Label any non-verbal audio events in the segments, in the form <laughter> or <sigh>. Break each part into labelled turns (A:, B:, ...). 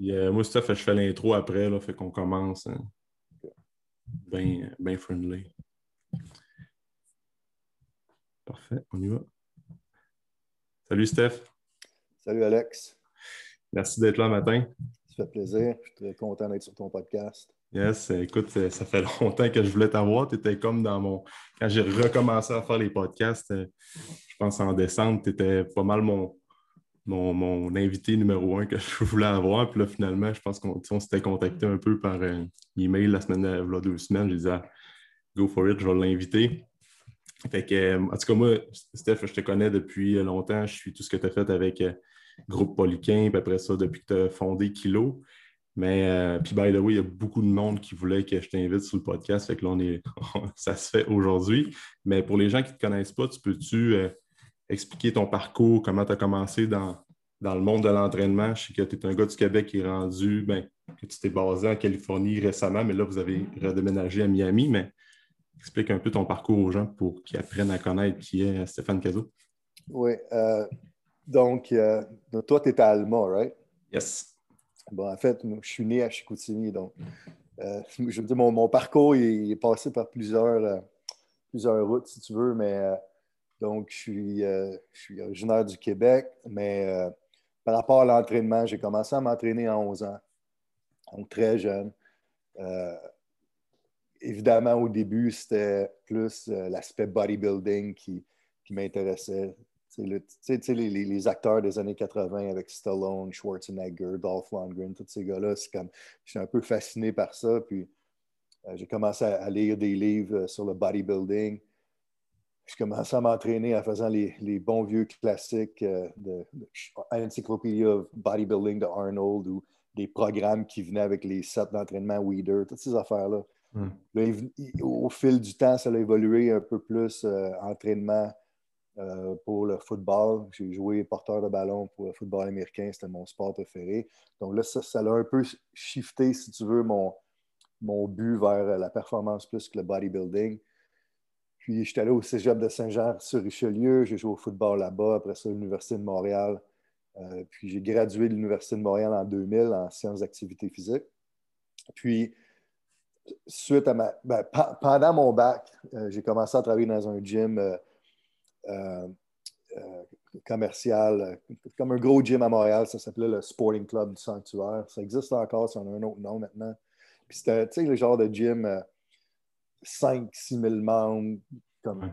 A: Euh, moi, Steph, je fais l'intro après, là, fait qu'on commence. Hein. Bien friendly. Parfait, on y va. Salut Steph.
B: Salut Alex.
A: Merci d'être là matin.
B: Ça fait plaisir. Je suis très content d'être sur ton podcast.
A: Yes, écoute, ça fait <laughs> longtemps que je voulais t'avoir. Tu étais comme dans mon. Quand j'ai recommencé à faire les podcasts, euh, je pense en décembre, tu étais pas mal mon, mon, invité numéro un que <laughs> je voulais avoir. Puis là, finalement, je pense qu'on s'était contacté un peu par euh, email la semaine, là, deux semaines. Je disais, ah, go for it, je vais l'inviter. Fait que, euh, en tout cas, moi, Steph, je te connais depuis longtemps. Je suis tout ce que tu as fait avec euh, Groupe Polyquin, puis après ça, depuis que tu as fondé Kilo. Mais, euh, puis, by the way, il y a beaucoup de monde qui voulait que je t'invite sur le podcast. Fait que là, on est, <laughs> ça se fait aujourd'hui. Mais pour les gens qui ne te connaissent pas, tu peux-tu expliquer ton parcours, comment tu as commencé dans, dans le monde de l'entraînement? Je sais que tu es un gars du Québec qui est rendu, ben, que tu t'es basé en Californie récemment, mais là, vous avez redéménagé à Miami. Mais Explique un peu ton parcours aux gens pour qu'ils apprennent à connaître qui est Stéphane Cazot.
B: Oui. Euh, donc, euh, toi, tu étais à Alma, right?
A: Yes.
B: Bon, en fait, je suis né à Chicoutimi, donc euh, je veux dire, mon, parcours il est passé par plusieurs, plusieurs routes, si tu veux, mais donc je suis, je suis originaire du Québec, mais par rapport à l'entraînement, j'ai commencé à m'entraîner à 11 ans, donc très jeune évidemment, au début, c'était plus euh, l'aspect bodybuilding qui, m'intéressait. Le, les, acteurs des années 80 avec Stallone, Schwarzenegger, Dolph Lundgren, tous ces gars-là, c'est comme, j'étais un peu fasciné par ça. Puis euh, j'ai commencé à, lire des livres euh, sur le bodybuilding. Je commençais à m'entraîner en faisant les, bons vieux classiques de, de of Bodybuilding de Arnold ou des programmes qui venaient avec les sets d'entraînement Weeder, toutes ces affaires-là. Hmm. au fil du temps, ça a évolué un peu plus euh, entraînement euh, pour le football. J'ai joué porteur de ballon pour le football américain, c'était mon sport préféré. Donc là, ça, ça a un peu shifté, si tu veux, mon, mon but vers la performance plus que le bodybuilding. Puis, j'étais allé au cégep de Saint-Jean-sur-Richelieu. J'ai joué au football là-bas. Après ça, l'Université de Montréal. Euh, puis, j'ai gradué de l'Université de Montréal en 2000 en sciences d'activité physique. Puis, suite à ma. Ben, pendant mon bac, euh, j'ai commencé à travailler dans un gym euh, commercial, comme un gros gym à Montréal. Ça s'appelait le Sporting Club du Sanctuaire. Ça existe encore, ça a un autre nom maintenant. Puis c'était, tu sais, le genre de gym 5-6 000 membres, comme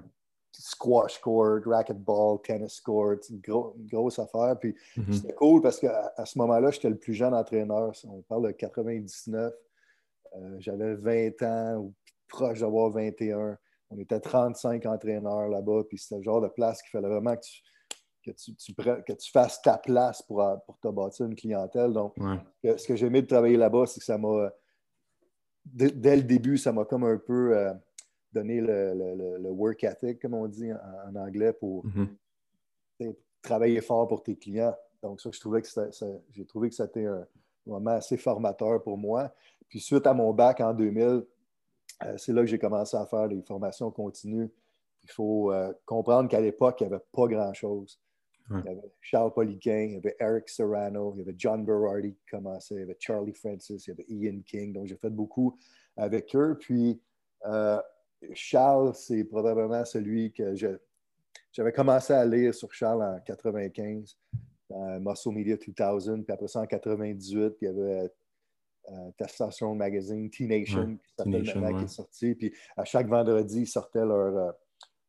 B: squash court, racquetball, tennis court, une, grosse affaire. Puis mm-hmm. c'était cool parce qu'à à ce moment-là, j'étais le plus jeune entraîneur. On parle de 99. Euh, j'avais 20 ans ou proche d'avoir 21. On était 35 entraîneurs là-bas, puis c'était le genre de place qu'il fallait vraiment que tu, que tu, fasses ta place pour, pour te bâtir une clientèle. Donc, ce que j'ai aimé de travailler là-bas, c'est que ça m'a, dès, le début, ça m'a comme un peu euh, donné le, work ethic, comme on dit en, anglais, pour mm-hmm. travailler fort pour tes clients. Donc, ça, je trouvais que j'ai trouvé que c'était un moment assez formateur pour moi. Puis suite à mon bac en 2000, euh, c'est là que j'ai commencé à faire des formations continues. Il faut euh, comprendre qu'à l'époque, il n'y avait pas grand-chose. Il y avait Charles Poliquin, il y avait Eric Serrano, il y avait John Berardi qui commençait, il y avait Charlie Francis, il y avait Ian King. Donc, j'ai fait beaucoup avec eux. Puis, euh, Charles, c'est probablement celui que j'avais commencé à lire sur Charles en 95, dans Muscle Media 2000. Puis après ça, en 98, il y avait euh, Testosterone Magazine, T-Nation, qui est sorti. Puis à chaque vendredi, ils sortaient leur, euh,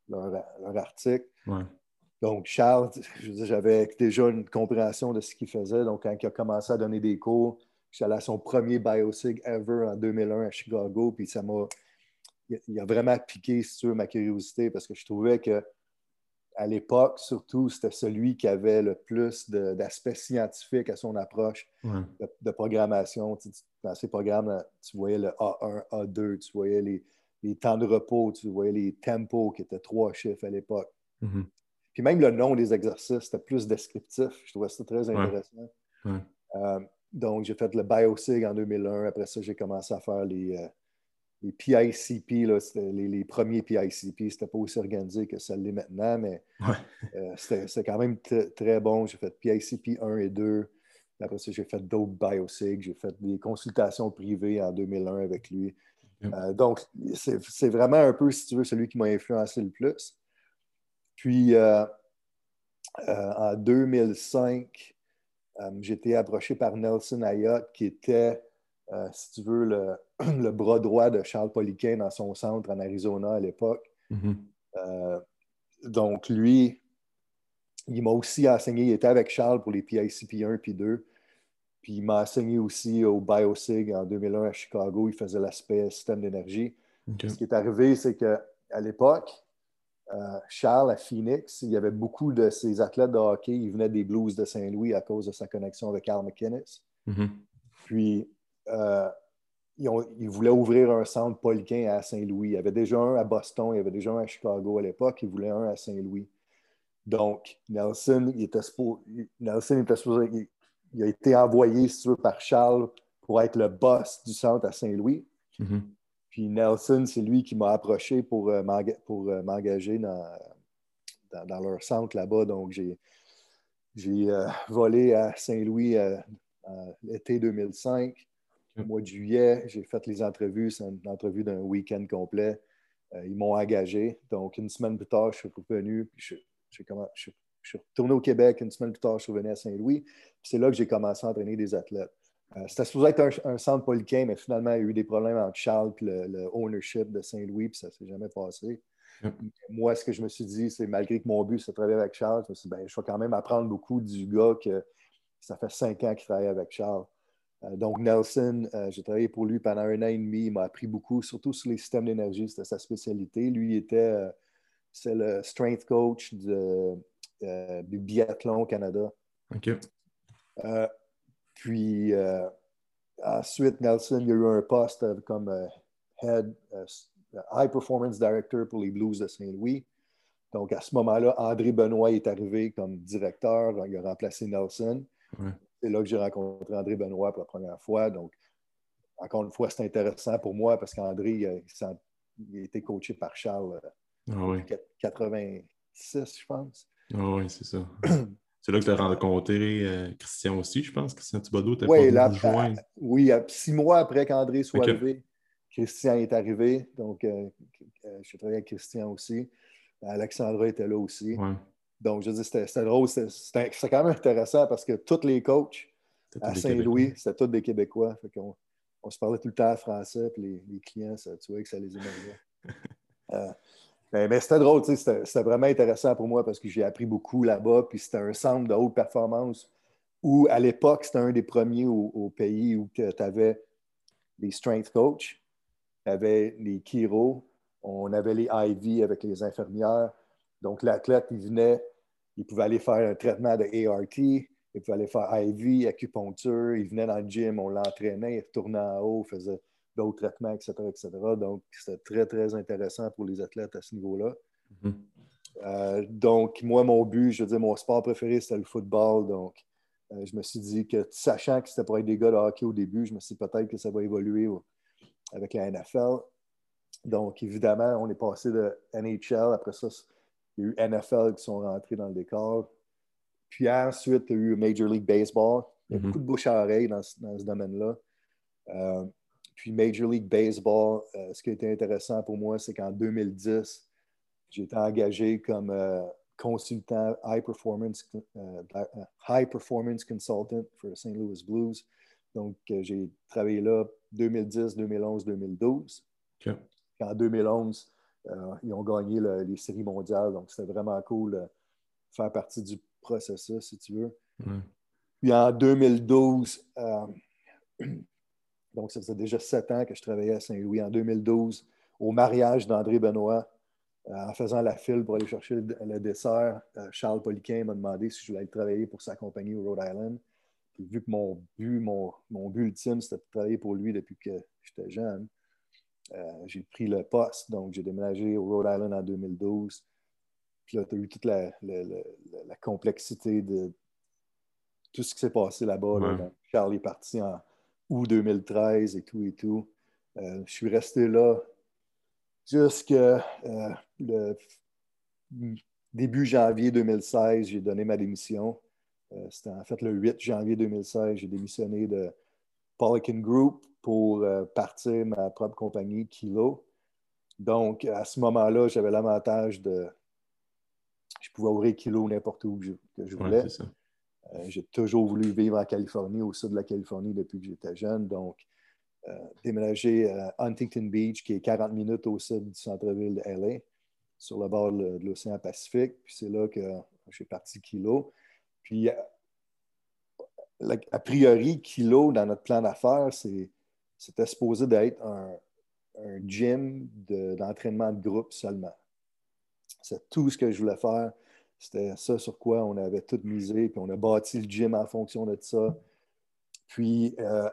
B: leur, article. Donc, Charles, j'avais déjà une compréhension de ce qu'il faisait. Donc, quand il a commencé à donner des cours, j'allais à son premier BioSig ever en 2001 à Chicago. Puis ça m'a. Il a vraiment piqué, sur ma curiosité parce que je trouvais que à l'époque, surtout, c'était celui qui avait le plus d'aspects scientifiques à son approche de, programmation. dans ces programmes, tu voyais le A1, A2, tu voyais les, temps de repos, tu voyais les tempos qui étaient trois chiffres à l'époque. Mm-hmm. Puis même le nom des exercices, c'était plus descriptif. Je trouvais ça très intéressant. Euh, donc, j'ai fait le BioSig en 2001. Après ça, j'ai commencé à faire les, euh, les PICP, les, premiers PICP, c'était pas aussi organisé que ça l'est maintenant, mais euh, c'était quand même très bon. J'ai fait PICP 1 et 2. Après ça, j'ai fait d'autres biosig. J'ai fait des consultations privées en 2001 avec lui. Donc, c'est vraiment un peu, si tu veux, celui qui m'a influencé le plus. Puis, euh, euh, en 2005, j'ai été approché par Nelson Ayotte, qui était, si tu veux, <clears throat> le, bras droit de Charles Poliquin dans son centre en Arizona à l'époque. Mm-hmm. donc, lui, il m'a aussi enseigné, il était avec Charles pour les PICP 1 puis 2. Puis il m'a enseigné aussi au BioSig en 2001 à Chicago. Il faisait l'aspect système d'énergie. Ce qui est arrivé, c'est qu'à l'époque, euh, Charles à Phoenix, il y avait beaucoup de ses athlètes de hockey. Ils venaient des Blues de Saint-Louis à cause de sa connexion avec Carl McInnes. Mm-hmm. Puis euh, ils, voulaient ouvrir un centre poliquin à Saint-Louis. Il y avait déjà un à Boston, il y avait déjà un à Chicago à l'époque. Ils voulaient un à Saint-Louis. Donc, Nelson, il était, Nelson était supposé, il a été envoyé, si tu veux, par Charles pour être le boss du centre à Saint-Louis. Mm-hmm. Puis Nelson, c'est lui qui m'a approché pour, euh, euh, m'engager dans, dans, leur centre là-bas. Donc, j'ai, euh, volé à Saint-Louis l'été 2005. Au mois de juillet, j'ai fait les entrevues. C'est une entrevue d'un week-end complet. ils m'ont engagé. Donc, une semaine plus tard, je suis revenu. Puis je, je, je suis retourné au Québec une semaine plus tard, je suis revenu à Saint-Louis. C'est là que j'ai commencé à entraîner des athlètes. Euh, c'était supposé être un, centre poliquin, mais finalement, il y a eu des problèmes entre Charles et le, ownership de Saint-Louis, puis ça ne s'est jamais passé. Moi, ce que je me suis dit, c'est malgré que mon but, c'est de travailler avec Charles, je me suis dit, ben, je vais quand même apprendre beaucoup du gars que ça fait cinq ans qu'il travaille avec Charles. Euh, donc, Nelson, euh, j'ai travaillé pour lui pendant un an et demi. Il m'a appris beaucoup, surtout sur les systèmes d'énergie. C'était sa spécialité. Lui, il était c'est le strength coach de, du biathlon au Canada.
A: OK.
B: Euh, puis euh, ensuite, Nelson, il y a eu un poste comme head, high performance director pour les Blues de Saint-Louis. Donc, à ce moment-là, André Benoît est arrivé comme directeur. Il a remplacé Nelson. C'est là que j'ai rencontré André Benoît pour la première fois. Donc, encore une fois, c'est intéressant pour moi parce qu'André, il, a été coaché par Charles en
A: ah
B: 86, je pense.
A: Ah oui, c'est ça. <clears throat> C'est là que tu as rencontré euh, Christian aussi, je pense. Christian Thibodeau, tu
B: oui, là, Oui, six mois après qu'André soit arrivé, Christian est arrivé. Donc, euh, euh, je travaillé avec Christian aussi. Alexandra était là aussi. Donc, je dis, c'était drôle. C'était quand même intéressant parce que tous les coachs à Saint-Louis, c'était tous des Québécois. Fait on, on, se parlait tout le temps français, puis les, les clients, ça, tu vois que ça les émergeait. <laughs> Mais, c'était drôle, c'était vraiment intéressant pour moi parce que j'ai appris beaucoup là-bas. Puis c'était un centre de haute performance où, à l'époque, c'était un des premiers au, pays où tu avais les strength coach, tu avais les chiro, on avait les IV avec les infirmières. Donc, l'athlète, il venait, il pouvait aller faire un traitement de ART, il pouvait aller faire IV, acupuncture, il venait dans le gym, on l'entraînait, il retournait en haut, faisait d'autres traitements, etc., etc. Donc, c'était très, très intéressant pour les athlètes à ce niveau-là. Mm-hmm. Euh, donc, moi, mon but, je veux dire, mon sport préféré, c'était le football. Donc, euh, je me suis dit que, sachant que c'était pour être des gars de hockey au début, je me suis dit peut-être que ça va évoluer avec la NFL. Donc, évidemment, on est passé de NHL. Après ça, il y a eu NFL qui sont rentrés dans le décor. Puis ensuite, il y a eu Major League Baseball. Il y a mm-hmm. beaucoup de bouche à oreille dans, dans ce domaine-là. Euh, puis Major League Baseball, euh, ce qui été intéressant pour moi, c'est qu'en 2010, j'ai été engagé comme euh, consultant high performance, euh, high performance consultant pour le St. Louis Blues. Donc, j'ai travaillé là 2010, 2011, 2012. En 2011, ils ont gagné les séries mondiales. Donc, c'était vraiment cool de faire partie du processus, si tu veux. Puis en 2012, <clears throat> donc, ça faisait déjà sept ans que je travaillais à Saint-Louis. En 2012, au mariage d'André Benoît, euh, en faisant la file pour aller chercher le, dessert, euh, Charles Poliquin m'a demandé si je voulais aller travailler pour sa compagnie au Rhode Island. vu que mon but, mon, but ultime, c'était de travailler pour lui depuis que j'étais jeune, euh, j'ai pris le poste. Donc, j'ai déménagé au Rhode Island en 2012. Puis là, tu as eu toute la, complexité de tout ce qui s'est passé là-bas. Charles est parti en, ou 2013 et tout et tout. Euh, je suis resté là jusqu'à euh, le début janvier 2016. J'ai donné ma démission. C'était en fait le 8 janvier 2016. J'ai démissionné de Polykin Group pour partir ma propre compagnie, Kilo. Donc, à ce moment-là, j'avais l'avantage de. Je pouvais ouvrir Kilo n'importe où que je, voulais. J'ai toujours voulu vivre en Californie, au sud de la Californie depuis que j'étais jeune. Donc, euh, déménager à Huntington Beach, qui est 40 minutes au sud du centre-ville de LA, sur le bord de, l'océan Pacifique. Puis c'est là que suis parti Kilo. Puis, a priori, Kilo, dans notre plan d'affaires, c'était supposé d'être un, gym d'entraînement de, groupe seulement. C'est tout ce que je voulais faire. C'était ça sur quoi on avait tout misé, puis on a bâti le gym en fonction de ça. Puis, euh,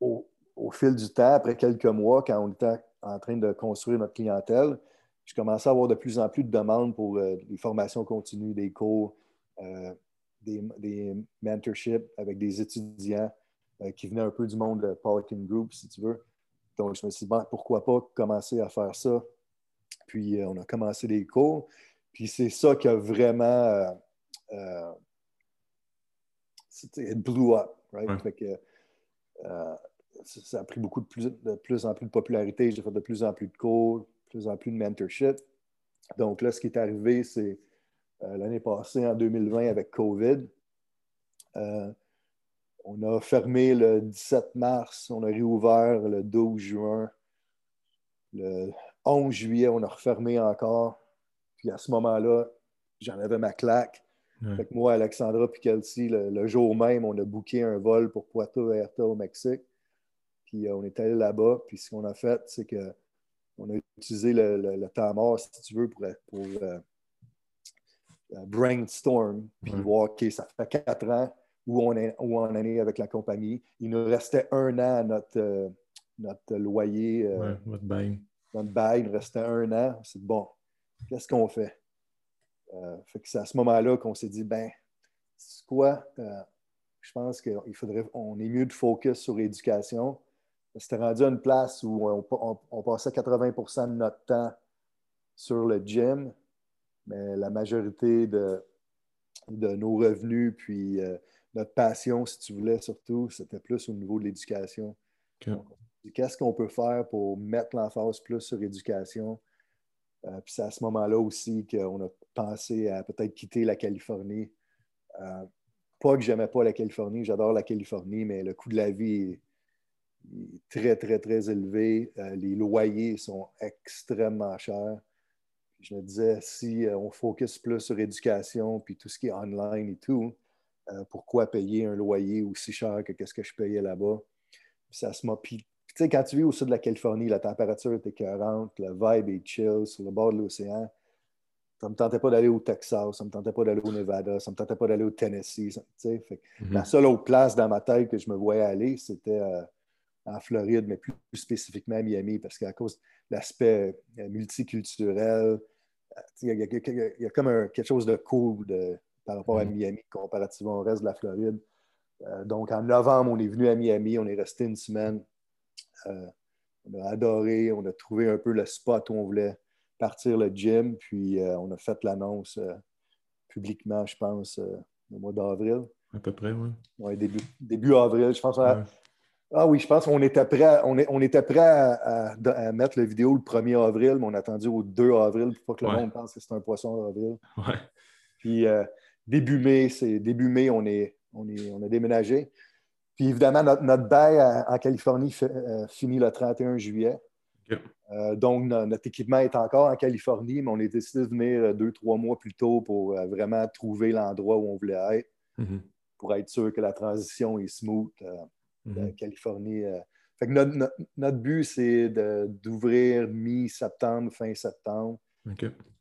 B: au, fil du temps, après quelques mois, quand on était en train de construire notre clientèle, je commençais à avoir de plus en plus de demandes pour euh, des formations continues, des cours, euh, des, mentorships avec des étudiants euh, qui venaient un peu du monde de Polykin Group, si tu veux. Donc, je me suis dit, pourquoi pas commencer à faire ça? Puis, on a commencé des cours. Puis, c'est ça qui a vraiment. it blew up, right? ça a pris beaucoup de plus, de plus en plus de popularité. J'ai fait de plus en plus de cours, de plus en plus de mentorship. Donc là, ce qui est arrivé, c'est euh, l'année passée, en 2020, avec COVID. Euh, on a fermé le 17 mars, on a réouvert le 12 juin. Le 11 juillet, on a refermé encore. Puis à ce moment-là, j'en avais ma claque. moi, Alexandra et Kelsey, le, jour même, on a booké un vol pour Puerto Vallarta au Mexique. Puis euh, on est allé là-bas. Puis ce qu'on a fait, c'est qu'on a utilisé le, temps mort, si tu veux, pour, euh, euh, brainstorm, puis voir, OK, ça fait quatre ans où on, est, où on est avec la compagnie. Il nous restait un an à notre, notre loyer.
A: votre bail.
B: Notre bail, il nous restait un an. C'est bon, qu'est-ce qu'on fait? fait que c'est à ce moment-là qu'on s'est dit, ben, c'est quoi? je pense qu'il faudrait, on est mieux de focus sur l'éducation c'était rendu à une place où on, passait 80% de notre temps sur le gym, mais la majorité de, nos revenus, puis euh, notre passion, si tu voulais, surtout, c'était plus au niveau de l'éducation. Qu'est-ce qu'on peut faire pour mettre l'emphase plus sur l'éducation? Euh, puis c'est à ce moment-là aussi qu'on a pensé à peut-être quitter la Californie. Euh, pas que j'aimais pas la Californie, j'adore la Californie, mais le coût de la vie très, très, très élevé. Euh, les loyers sont extrêmement chers. je me disais, si euh, on focus plus sur l'éducation, puis tout ce qui est online et tout, pourquoi payer un loyer aussi cher que ce que je payais là-bas? ça tu sais, quand tu vis au sud de la Californie, la température est écœurante, le vibe est chill sur le bord de l'océan. Ça ne me tentait pas d'aller au Texas, ça ne me tentait pas d'aller au Nevada, ça ne me tentait pas d'aller au Tennessee. Fait, mm-hmm. La seule autre place dans ma tête que je me voyais aller, c'était en Floride, mais plus, spécifiquement à Miami, parce qu'à cause de l'aspect euh, multiculturel, euh, il y, a, comme quelque chose de cool par rapport à mm-hmm. Miami comparativement au reste de la Floride. Euh, donc, en novembre, on est venu à Miami, on est resté une semaine. On a adoré, on a trouvé un peu le spot où on voulait partir le gym, puis on a fait l'annonce publiquement, je pense, au mois d'avril.
A: À peu près, oui.
B: Oui, début, début avril. Je pense ah oui, je pense qu'on était prêt, à, on, on était prêt à, mettre la vidéo le 1er avril, mais on a attendu au 2 avril pour pas que le monde pense que c'est un poisson d'avril.
A: Ouais.
B: Puis euh, début mai, c'est début mai, on, est, on, est, on a déménagé. Puis évidemment, notre, bail en Californie euh, finit le 31 juillet. Euh, donc, notre équipement est encore en Californie, mais on a décidé de venir deux, trois mois plus tôt pour vraiment trouver l'endroit où on voulait être, mm-hmm. pour être sûr que la transition est smooth de mhm. Californie. Euh. Fait que notre, but, c'est d'ouvrir mi-septembre, fin septembre,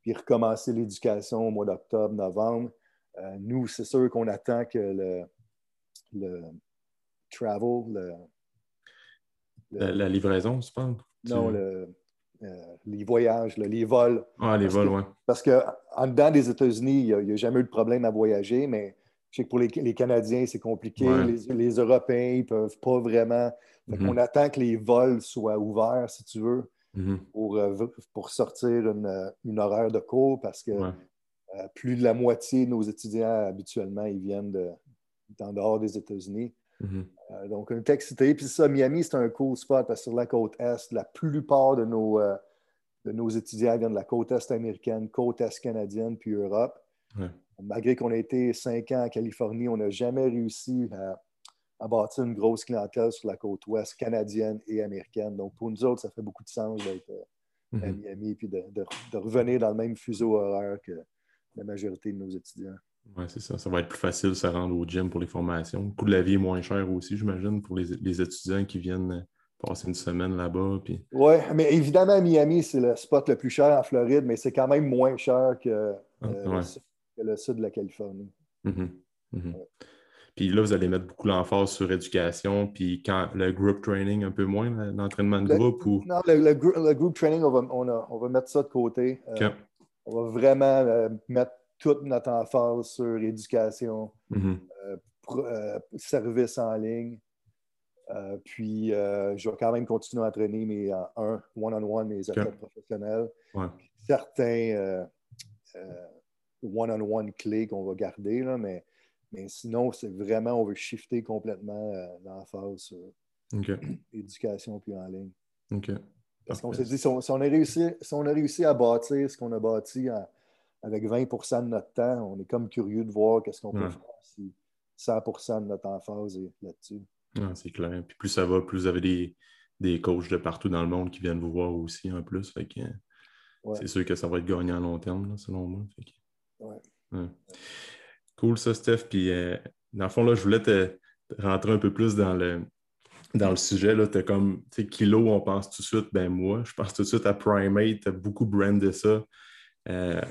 B: puis recommencer l'éducation au mois d'octobre, novembre. Euh, nous, c'est sûr qu'on attend que le, le travel,
A: la, livraison, tu penses?
B: Non, le, euh, les voyages, les vols.
A: Ah, les vols,
B: oui. Parce qu'en dedans des États-Unis, il n'y a, jamais eu de problème à voyager, mais je sais que pour les, Canadiens, c'est compliqué. Les, Européens, ils ne peuvent pas vraiment. Mm-hmm. On attend que les vols soient ouverts, si tu veux, mm-hmm. pour, euh, pour sortir une, horaire de cours parce que euh, plus de la moitié de nos étudiants, habituellement, ils viennent de, est en dehors des États-Unis.
A: Mhm.
B: Euh, donc, on est excité. Puis ça, Miami, c'est un cool spot parce que sur la côte Est, la plupart de nos, euh, de nos étudiants viennent de la côte Est américaine, côte Est canadienne, puis Europe. Malgré qu'on a été cinq ans en Californie, on n'a jamais réussi à, bâtir une grosse clientèle sur la côte Ouest canadienne et américaine. Donc, pour nous autres, ça fait beaucoup de sens d'être euh, à
A: Mhm.
B: Miami puis de, de- de revenir dans le même fuseau horaire que la majorité de nos étudiants.
A: Ouais, c'est ça. Ça va être plus facile de se rendre au gym pour les formations. Le coût de la vie est moins cher aussi, j'imagine, pour les, les étudiants qui viennent euh, passer une semaine là-bas. Puis...
B: Oui, mais évidemment, Miami, c'est le spot le plus cher en Floride, mais c'est quand même moins cher que,
A: Ah,
B: euh,
A: ouais.
B: le, sud, que le sud de la Californie.
A: Mhm. Mhm. Puis là, vous allez mettre beaucoup l'emphase sur éducation, puis quand le group training un peu moins, l'entraînement de
B: Le-
A: groupe ou.
B: Non, le, le grou- le group training, on va, on a- on va mettre ça de côté. Euh. On va vraiment euh, mettre toute notre emphase sur éducation,
A: Mhm.
B: pro- euh, service en ligne. Euh, puis, euh, je vais quand même continuer à entraîner mes un, one-on-one, mes athlètes professionnels.
A: Ouais.
B: Certains euh, euh, one-on-one clés qu'on va garder, là, mais, mais sinon, c'est vraiment, on veut shifter complètement euh, l'emphase sur <clears throat> éducation puis en ligne.
A: OK.
B: Parce qu'on s'est dit, si on, si on a réussi, si on a réussi à bâtir ce qu'on a bâti en- avec 20% de notre temps, on est comme curieux de voir qu'est-ce qu'on peut faire si 100% de notre emphase est là-dessus.
A: C'est clair. Puis plus ça va, plus vous avez des, des coachs de partout dans le monde qui viennent vous voir aussi en plus. Fait que,
B: Ouais.
A: C'est sûr que ça va être gagnant à long terme, là, selon moi. Que-. Cool ça, Steph. Puis euh, dans le fond, là, je voulais te, te rentrer un peu plus dans le, dans le sujet. Tu as comme, tu sais, Kilo, on pense tout de suite, ben moi, je pense tout de suite à Primate. Tu as beaucoup brandé ça euh,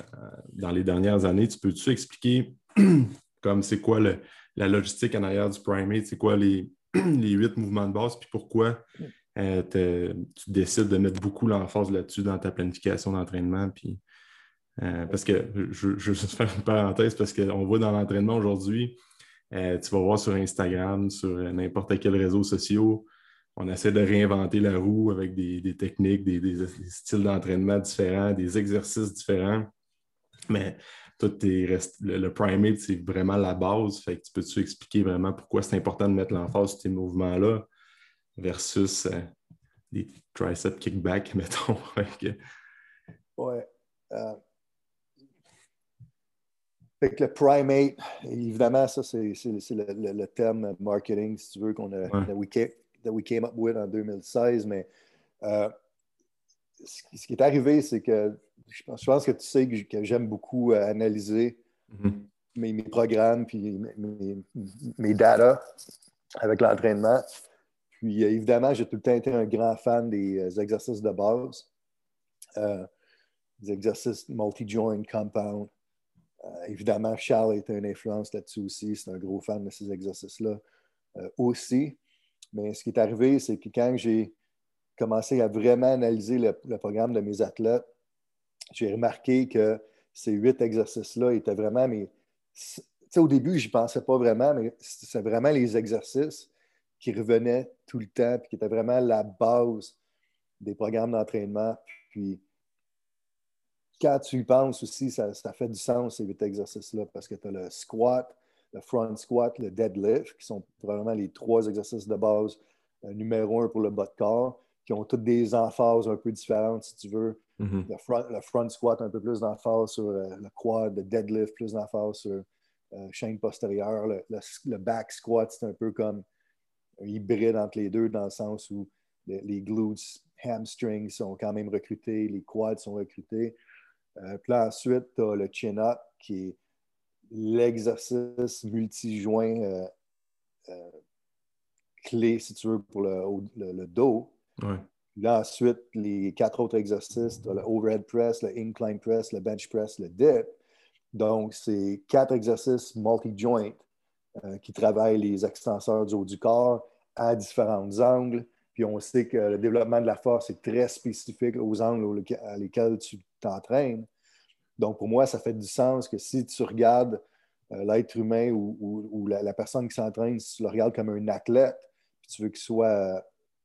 A: dans les dernières années. Tu peux-tu expliquer <clears throat> comme c'est quoi le- la logistique en arrière du Primate? C'est quoi les, <clears throat> les huit mouvements de base? Puis pourquoi euh, tu décides de mettre beaucoup l'emphase là-dessus dans ta planification d'entraînement? Puis euh, parce que je, je veux juste <laughs> faire une parenthèse parce qu'on voit dans l'entraînement aujourd'hui, tu vas voir sur Instagram, sur n'importe quel réseau social, on essaie de réinventer la roue avec des, des techniques, des, des- des styles d'entraînement différents, des exercices différents. Mais rest- le, le primate, c'est vraiment la base. Fait que tu peux-tu expliquer vraiment pourquoi c'est important de mettre l'emphase sur ces mouvements-là versus euh, des tricep kickback, <laughs> mettons. Que-
B: Ouais. Euh, fait que le primate, évidemment, ça, c'est le, le- le terme marketing, si tu veux, qu'on a,
A: Ouais.
B: came, that we came up with en 2016. Mais euh, ce, qui- est arrivé, c'est que je pense, je pense que tu sais que, j'aime beaucoup euh, analyser
A: Mhm.
B: mes, mes programmes puis mes, mes, data avec l'entraînement. Puis euh, évidemment, j'ai tout le temps été un grand fan des exercices de base, Euh, des exercices multi-joint, compound. Euh, évidemment, Charles était une influence là-dessus aussi. C'est un gros fan de ces exercices-là euh, aussi. Mais ce qui est arrivé, c'est que quand j'ai commencé à vraiment analyser le, programme de mes athlètes, j'ai remarqué que ces huit exercices-là étaient vraiment mes. Tu sais, au début, je n'y pensais pas vraiment, mais c'est vraiment les exercices qui revenaient tout le temps, puis qui étaient vraiment la base des programmes d'entraînement. Puis, quand tu y penses aussi, ça, ça fait du sens, ces huit exercices-là, parce que tu as le squat, le front squat, le deadlift, qui sont probablement les trois exercices de base euh, numéro un pour le bas de corps, qui ont toutes des emphases un peu différentes, si tu veux.
A: Mhm.
B: Le front, le front squat, un peu plus d'emphase sur euh, le quad, le deadlift, plus d'emphase sur euh, chaîne postérieure. Le, le- le back squat, c'est un peu comme un hybride entre les deux, dans le sens où le- les glutes, hamstrings sont quand même recrutés, les quads sont recrutés. Euh, puis là, ensuite, tu as le chin-up, qui est l'exercice multijoint euh, euh, clé, si tu veux, pour le, au- le- le dos.
A: Ouais.
B: Là, ensuite, les quatre autres exercices, le overhead press, le incline press, le bench press, le dip. Donc, c'est quatre exercices multi-joint euh, qui travaillent les extenseurs du haut du corps à différents angles. Puis on sait que le développement de la force est très spécifique aux angles auxquels- à lesquels tu t'entraînes. Donc, pour moi, ça fait du sens que si tu regardes euh, l'être humain ou, ou- ou la, la personne qui s'entraîne, si tu le regardes comme un athlète, puis tu veux qu'il soit euh,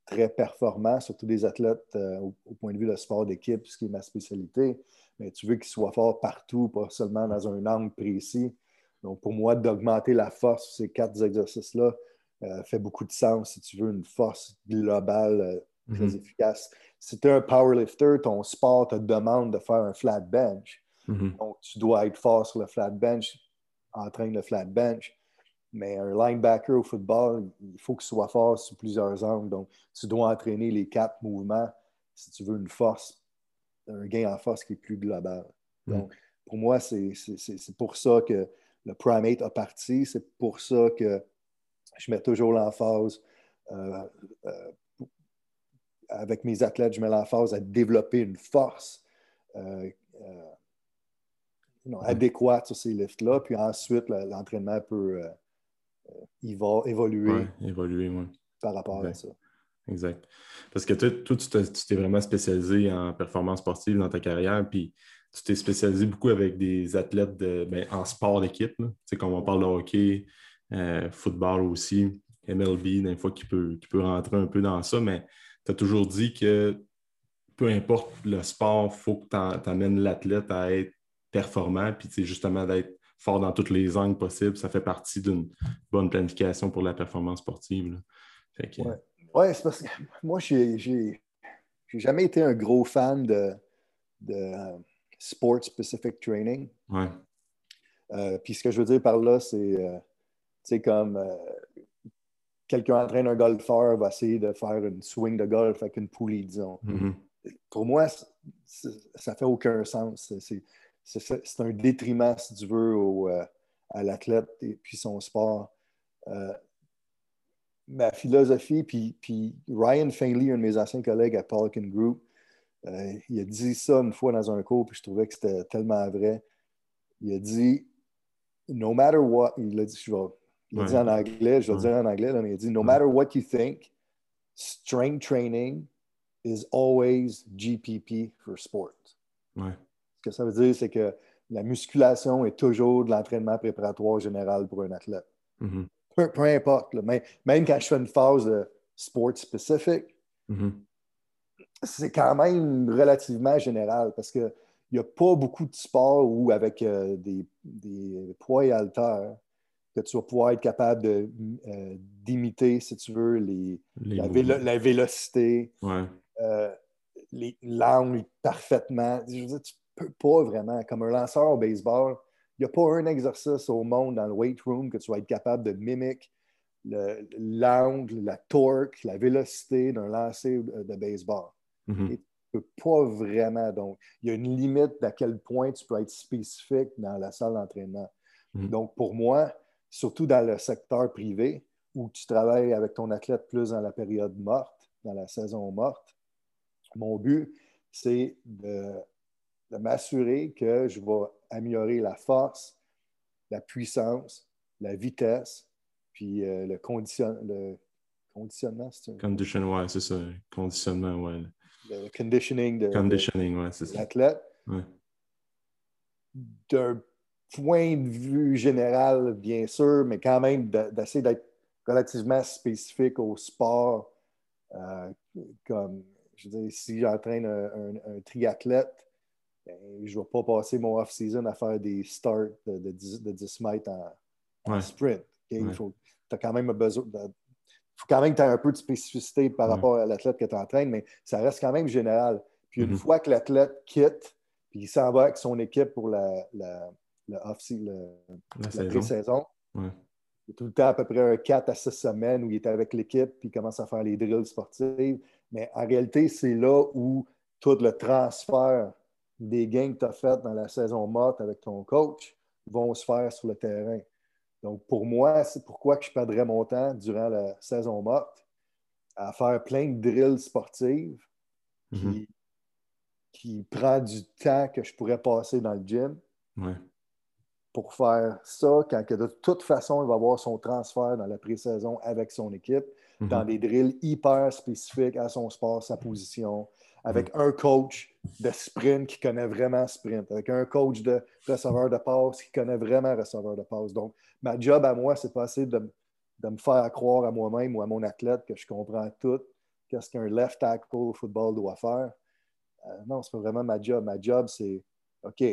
B: très performant, surtout des athlètes euh, au, au point de vue de sport d'équipe, ce qui est ma spécialité, mais tu veux qu'il soit fort partout, pas seulement dans un angle précis. Donc, pour moi, d'augmenter la force sur ces quatre exercices-là fait beaucoup de sens si tu veux une force globale très mm-hmm. efficace. Si tu es un powerlifter, ton sport te demande de faire un flat bench.
A: Mm-hmm.
B: Donc, tu dois être fort sur le flat bench, entraîne le flat bench. Mais un linebacker au football, il faut qu'il soit fort sur plusieurs angles. Donc, tu dois entraîner les quatre mouvements si tu veux une force, un gain en force qui est plus global. Mm. Donc, pour moi, c'est pour ça que le primate a parti. C'est pour ça que je mets toujours l'emphase euh, euh, avec mes athlètes, je mets l'emphase à développer une force euh, adéquate sur ces lifts-là. Puis ensuite, l'entraînement peut évoluer,
A: évoluer
B: par rapport à ça.
A: Exact. Parce que toi, tu t'es vraiment spécialisé en performance sportive dans ta carrière, puis tu t'es spécialisé beaucoup avec des athlètes ben, en sport d'équipe. Tu sais, comme on parle de hockey, euh, football aussi, MLB, des fois qui peut, qui peut rentrer un peu dans ça, mais tu as toujours dit que peu importe le sport, il faut que tu amènes l'athlète à être performant, puis justement d'être fort dans toutes les angles possibles. Ça fait partie d'une bonne planification pour la performance sportive.
B: Oui, c'est parce que <laughs> moi, j'ai jamais été un gros fan de, de euh, sport-specific training.
A: Ouais.
B: Euh, puis ce que je veux dire par là, c'est c'est comme quelqu'un entraîne un golfeur va essayer de faire une swing de golf avec une poulie, disons.
A: Mm-hmm.
B: Pour moi, ça fait aucun sens. C'est un détriment, si tu veux, euh, à l'athlète et puis son sport. Euh, ma philosophie, puis, puis, Ryan Finley, un de mes anciens collègues à Falcon Group, euh, il a dit ça une fois dans un cours, puis je trouvais que c'était tellement vrai. Il a dit, no matter what, il a dit, je vais il a dit en anglais, je vais dire en anglais, mais il a dit No matter what you think, strength training is always GPP for sport.
A: Ce
B: que ça veut dire, c'est que la musculation est toujours de l'entraînement préparatoire général pour un athlète.
A: Mm-hmm.
B: peu, importe. même, quand je fais une phase de sport spécifique,
A: mm-hmm.
B: c'est quand même relativement général parce qu'il n'y a pas beaucoup de sports où, avec euh, des, des, poids et haltères, que tu vas pouvoir être capable euh, d'imiter, si tu veux, les, la, vélocité,
A: euh,
B: l'angle parfaitement. Je veux dire, tu peux pas vraiment, comme un lanceur au baseball, il n'y a pas un exercice au monde dans le weight room que tu vas être capable de mimiquer l'angle, la torque, la vélocité d'un lancer de baseball.
A: Mm-hmm.
B: Et tu ne peux pas vraiment. Donc, il y a une limite d'à quel point tu peux être spécifique dans la salle d'entraînement.
A: Mm-hmm.
B: Donc, pour moi, surtout dans le secteur privé, où tu travailles avec ton athlète plus dans la période morte, dans la saison morte. Mon but, c'est de, m'assurer que je vais améliorer la force, la puissance, la vitesse, puis euh, le, condition, le conditionnement.
A: C'est Condition, ouais, c'est ça. Conditionnement, ouais.
B: Le conditioning de,
A: Conditioning, ouais, c'est
B: l'athlète.
A: Ouais.
B: D'un point de vue général, bien sûr, mais quand même d'essayer d'être relativement spécifique au sport. Euh, comme, je veux dire, si j'entraîne un, triathlète, ben, je ne vais pas passer mon off-season à faire des starts de, 10, mètres en, sprint. Il faut, as quand même besoin faut quand même que tu aies un peu de spécificité par rapport à l'athlète que tu entraînes, mais ça reste quand même général. Puis une mm-hmm. fois que l'athlète quitte, puis il s'en va avec son équipe pour la off la, pré-saison.
A: Ouais.
B: Il y a tout le temps à peu près un 4 à 6 semaines où il est avec l'équipe puis il commence à faire les drills sportifs. Mais en réalité, c'est là où tout le transfert des gains que tu as fait dans la saison morte avec ton coach vont se faire sur le terrain. Donc, pour moi, c'est pourquoi que je perdrais mon temps durant la saison morte à faire plein de drills sportifs qui,
A: mm-hmm.
B: qui prend du temps que je pourrais passer dans le gym.
A: Ouais
B: pour faire ça quand que de toute façon, il va avoir son transfert dans la pré-saison avec son équipe,
A: mhm.
B: dans des drills hyper spécifiques à son sport, sa position, avec un coach de sprint qui connaît vraiment sprint, avec un coach de receveur de passe qui connaît vraiment receveur de passe. Donc, ma job à moi, c'est pas essayer de, me faire croire à moi-même ou à mon athlète que je comprends tout, qu'est-ce qu'un left tackle au football doit faire. Euh, non, c'est pas vraiment ma job. Ma job, c'est OK,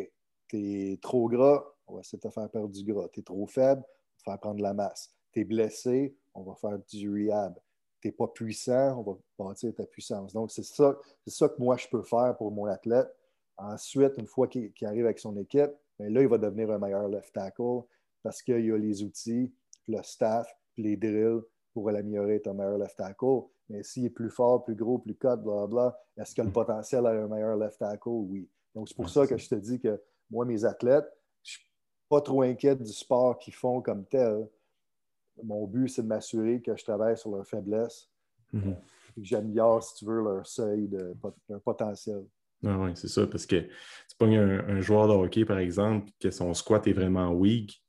B: tu es trop gras, on va essayer de te faire perdre du gras. Tu es trop faible, on va te faire prendre de la masse. Tu es blessé, on va faire du rehab. Tu n'es pas puissant, on va bâtir ta puissance. Donc, c'est ça, ça que moi, je peux faire pour mon athlète. Ensuite, une fois qu'il arrive avec son équipe, bien là, il va devenir un meilleur left tackle parce qu'il y a les outils, le staff, les drills pour l'améliorer, être un meilleur left tackle. Mais s'il est plus fort, plus gros, plus cut, blablabla, est-ce qu'il a le potentiel à un meilleur left tackle? Oui. Donc, c'est pour ça que je te dis que moi, mes athlètes, je ne suis pas trop inquiète du sport qu'ils font comme tel. Mon but, c'est de m'assurer que je travaille sur leurs faiblesses. Mm que j'améliore, si tu veux, leur seuil de leur potentiel.
A: Ah oui, c'est ça, parce que tu pas un, un, joueur de hockey, par exemple, que son squat est vraiment weak,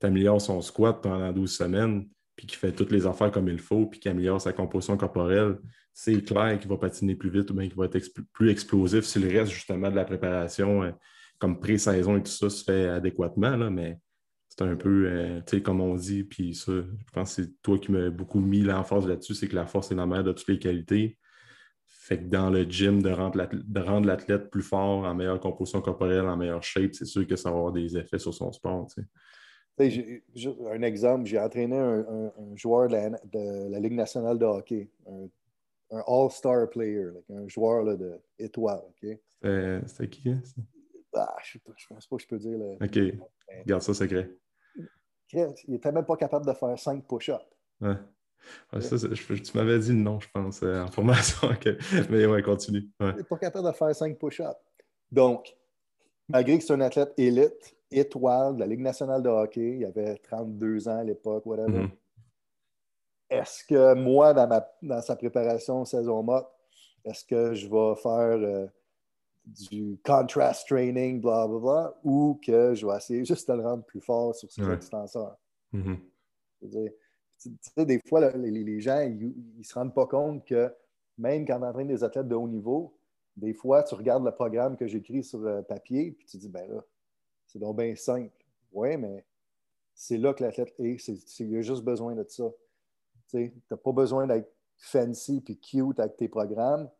A: tu améliores son squat pendant 12 semaines, puis qui fait toutes les affaires comme il faut, puis qui améliore sa composition corporelle, c'est clair qu'il va patiner plus vite ou bien qu'il va être plus explosif si le reste, justement, de la préparation, euh, comme pré-saison et tout ça, se fait adéquatement. Là, mais c'est un peu, euh, tu sais, comme on dit, puis ça, je pense que c'est toi qui m'as beaucoup mis l'emphase là-dessus, c'est que la force est la mère de toutes les qualités. Fait que dans le gym, de rendre l'athlète plus fort, en meilleure composition corporelle, en meilleure shape, c'est sûr que ça va avoir des effets sur son sport. Tu sais
B: un exemple, j'ai entraîné un, joueur de la, Ligue nationale de hockey, un, All-Star player, un joueur là, de étoile.
A: C'était qui? Hein,
B: ah, je ne pense pas que je peux dire.
A: OK. Garde ça secret.
B: Il n'était même pas capable de faire 5 push-ups.
A: Ouais. tu m'avais dit non, je pense, euh, en formation. <laughs> Mais ouais, continue. Il
B: n'est pas capable de faire 5 push-ups. Donc, malgré que c'est un athlète élite, étoile de la Ligue nationale de hockey. Il avait 32 ans à l'époque, whatever. Mhm. Est-ce que moi, dans, sa préparation saison morte, est-ce que je vais faire euh, du contrast training, bla, bla, bla, ou que je vais essayer juste de le rendre plus fort sur ses ouais. distanceurs? Mhm. tu sais, des fois, les, gens, ils ne se rendent pas compte que même quand on entraîne des athlètes de haut niveau, des fois, tu regardes le programme que j'écris sur euh, papier, puis tu dis, ben là, c'est donc bien simple. Oui, mais c'est là que l'athlète est. il a juste besoin de ça. Tu n'as pas besoin d'être fancy et cute avec tes programmes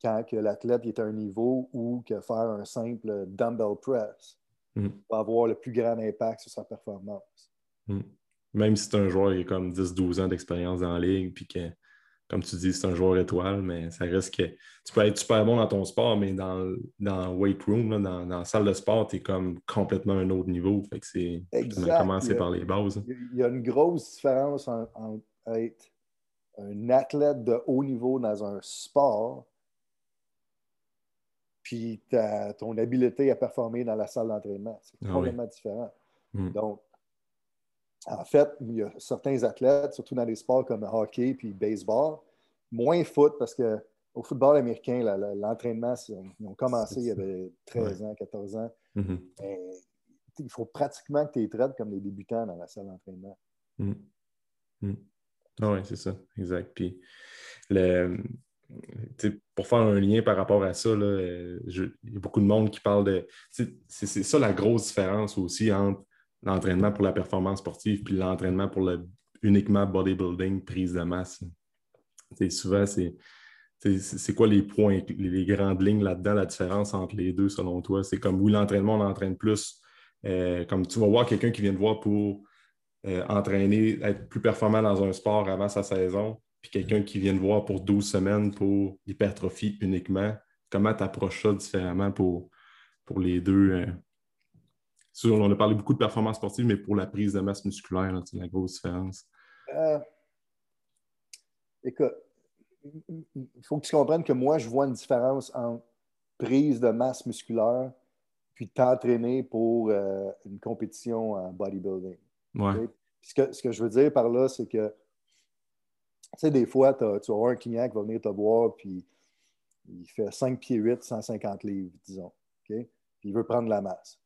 B: quand l'athlète est à un niveau où que faire un simple dumbbell press mm. va avoir le plus grand impact sur sa performance.
A: Mm. Même si c'est un joueur qui a comme 10-12 ans d'expérience dans la ligue puis que comme tu dis, c'est un joueur étoile, mais ça reste que tu peux être super bon dans ton sport, mais dans, dans weight room, dans, la salle de sport, tu es comme complètement un autre niveau. Fait que c'est commencer par les bases.
B: Il y a une grosse différence entre être un athlète de haut niveau dans un sport puis ton habileté à performer dans la salle d'entraînement. C'est ah complètement différent. Hmm. Donc, en fait, il y a certains athlètes, surtout dans les sports comme hockey puis baseball, moins foot parce que au football américain, l'entraînement, ils ont commencé il y avait 13 ans, 14 ans. Mm-hmm. il faut pratiquement que tu les traites comme des débutants dans la salle d'entraînement.
A: Mm. Mm. Ah oui, c'est ça, exact. Puis, le, pour faire un lien par rapport à ça, il y a beaucoup de monde qui parle de. C'est ça la grosse différence aussi entre l'entraînement pour la performance sportive puis l'entraînement pour le uniquement bodybuilding, prise de masse. souvent, c'est. Quoi les points, les, grandes lignes là-dedans, la différence entre les deux selon toi? C'est comme oui, l'entraînement, on entraîne plus. Euh, comme tu vas voir quelqu'un qui vient te voir pour euh, entraîner, être plus performant dans un sport avant sa saison, puis quelqu'un qui vient te voir pour 12 semaines pour l'hypertrophie uniquement. Comment tu approches ça différemment pour, pour les deux, euh, on a parlé beaucoup de performance sportive, mais pour la prise de masse musculaire, c'est la grosse différence.
B: Euh, écoute, il faut que tu comprennes que moi, je vois une différence entre prise de masse musculaire puis t'entraîner pour euh, une compétition en bodybuilding. Ce, que, je veux dire par là, c'est que, tu sais, des fois, tu vas avoir un client qui va venir te voir, puis il fait 5 pieds 8, 150 livres, disons. Puis il veut prendre la masse.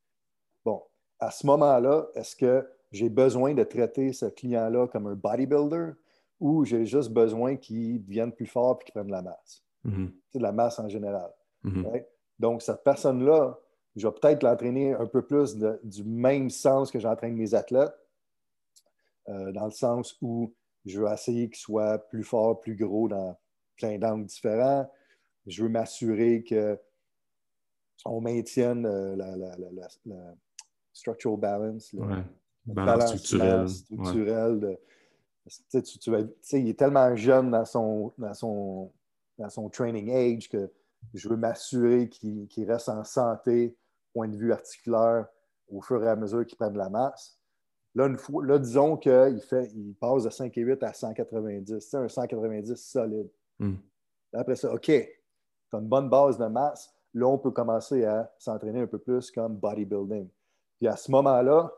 B: Bon, à ce moment-là, est-ce que j'ai besoin de traiter ce client-là comme un bodybuilder ou j'ai juste besoin qu'il devienne plus fort et qu'il prenne de la masse? Mm-hmm. de la masse en général. Mm-hmm. Donc, cette personne-là, je vais peut-être l'entraîner un peu plus du même sens que j'entraîne mes athlètes, euh, dans le sens où je veux essayer qu'il soit plus fort, plus gros dans plein d'angles différents. Je veux m'assurer qu'on maintienne euh, la, structural balance.
A: Balance, structurelle.
B: structurelle il est tellement jeune dans son, dans son, dans son training age que je veux m'assurer qu'il reste en santé, point de vue articulaire, au fur et à mesure qu'il prend de la masse. Là, une fois, là disons qu'il fait, il passe de 5,8 à 190. C'est un 190 solide. Hmm. Après ça, OK, tu as une bonne base de masse. Là, on peut commencer à s'entraîner un peu plus comme bodybuilding. Puis à ce moment-là,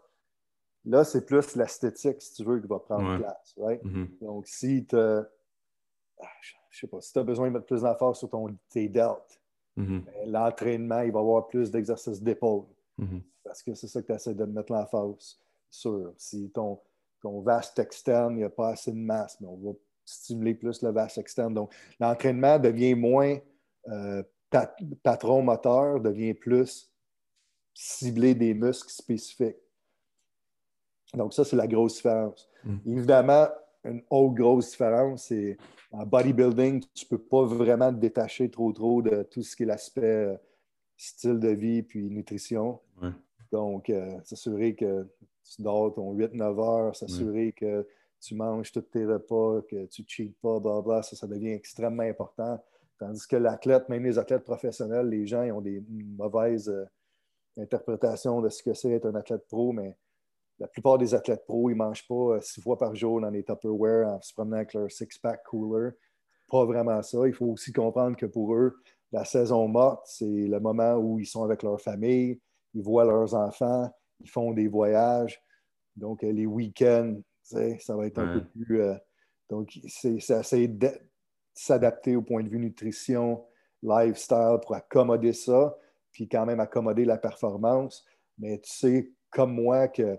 B: là, c'est plus l'esthétique, si tu veux, qui va prendre place. Right? Mm-hmm. Donc, si tu ah, je sais pas, si tu as besoin de mettre plus d'emphase sur ton, tes delts, mm-hmm. ben, l'entraînement, il va y avoir plus d'exercices d'épaule. Parce que c'est ça que tu essaies de mettre l'emphase sur. Si ton, ton vaste externe, il n'y a pas assez de masse, mais on va stimuler plus le vaste externe. Donc, l'entraînement devient moins euh, patron moteur, devient plus ciblé des muscles spécifiques. Donc, ça, c'est la grosse différence. Mm. Évidemment, une autre grosse différence, c'est en bodybuilding, tu ne peux pas vraiment te détacher trop, trop de tout ce qui est l'aspect euh, style de vie puis nutrition. Donc, euh, s'assurer que tu dors ton 8-9 heures, s'assurer que tu manges tous tes repas, que tu ne cheats pas, bla, ça, ça devient extrêmement important. Tandis que l'athlète, même les athlètes professionnels, les gens ils ont des mauvaises euh, interprétations de ce que c'est être un athlète pro, mais la plupart des athlètes pro, ils ne mangent pas euh, six fois par jour dans les Tupperware en se promenant avec leur six-pack cooler. Pas vraiment ça. Il faut aussi comprendre que pour eux, la saison morte, c'est le moment où ils sont avec leur famille, ils voient leurs enfants, ils font des voyages. Donc, euh, les week-ends, ça va être un peu plus. Euh, donc, c'est assez s'adapter au point de vue nutrition, lifestyle pour accommoder ça, puis quand même accommoder la performance. Mais tu sais, comme moi, que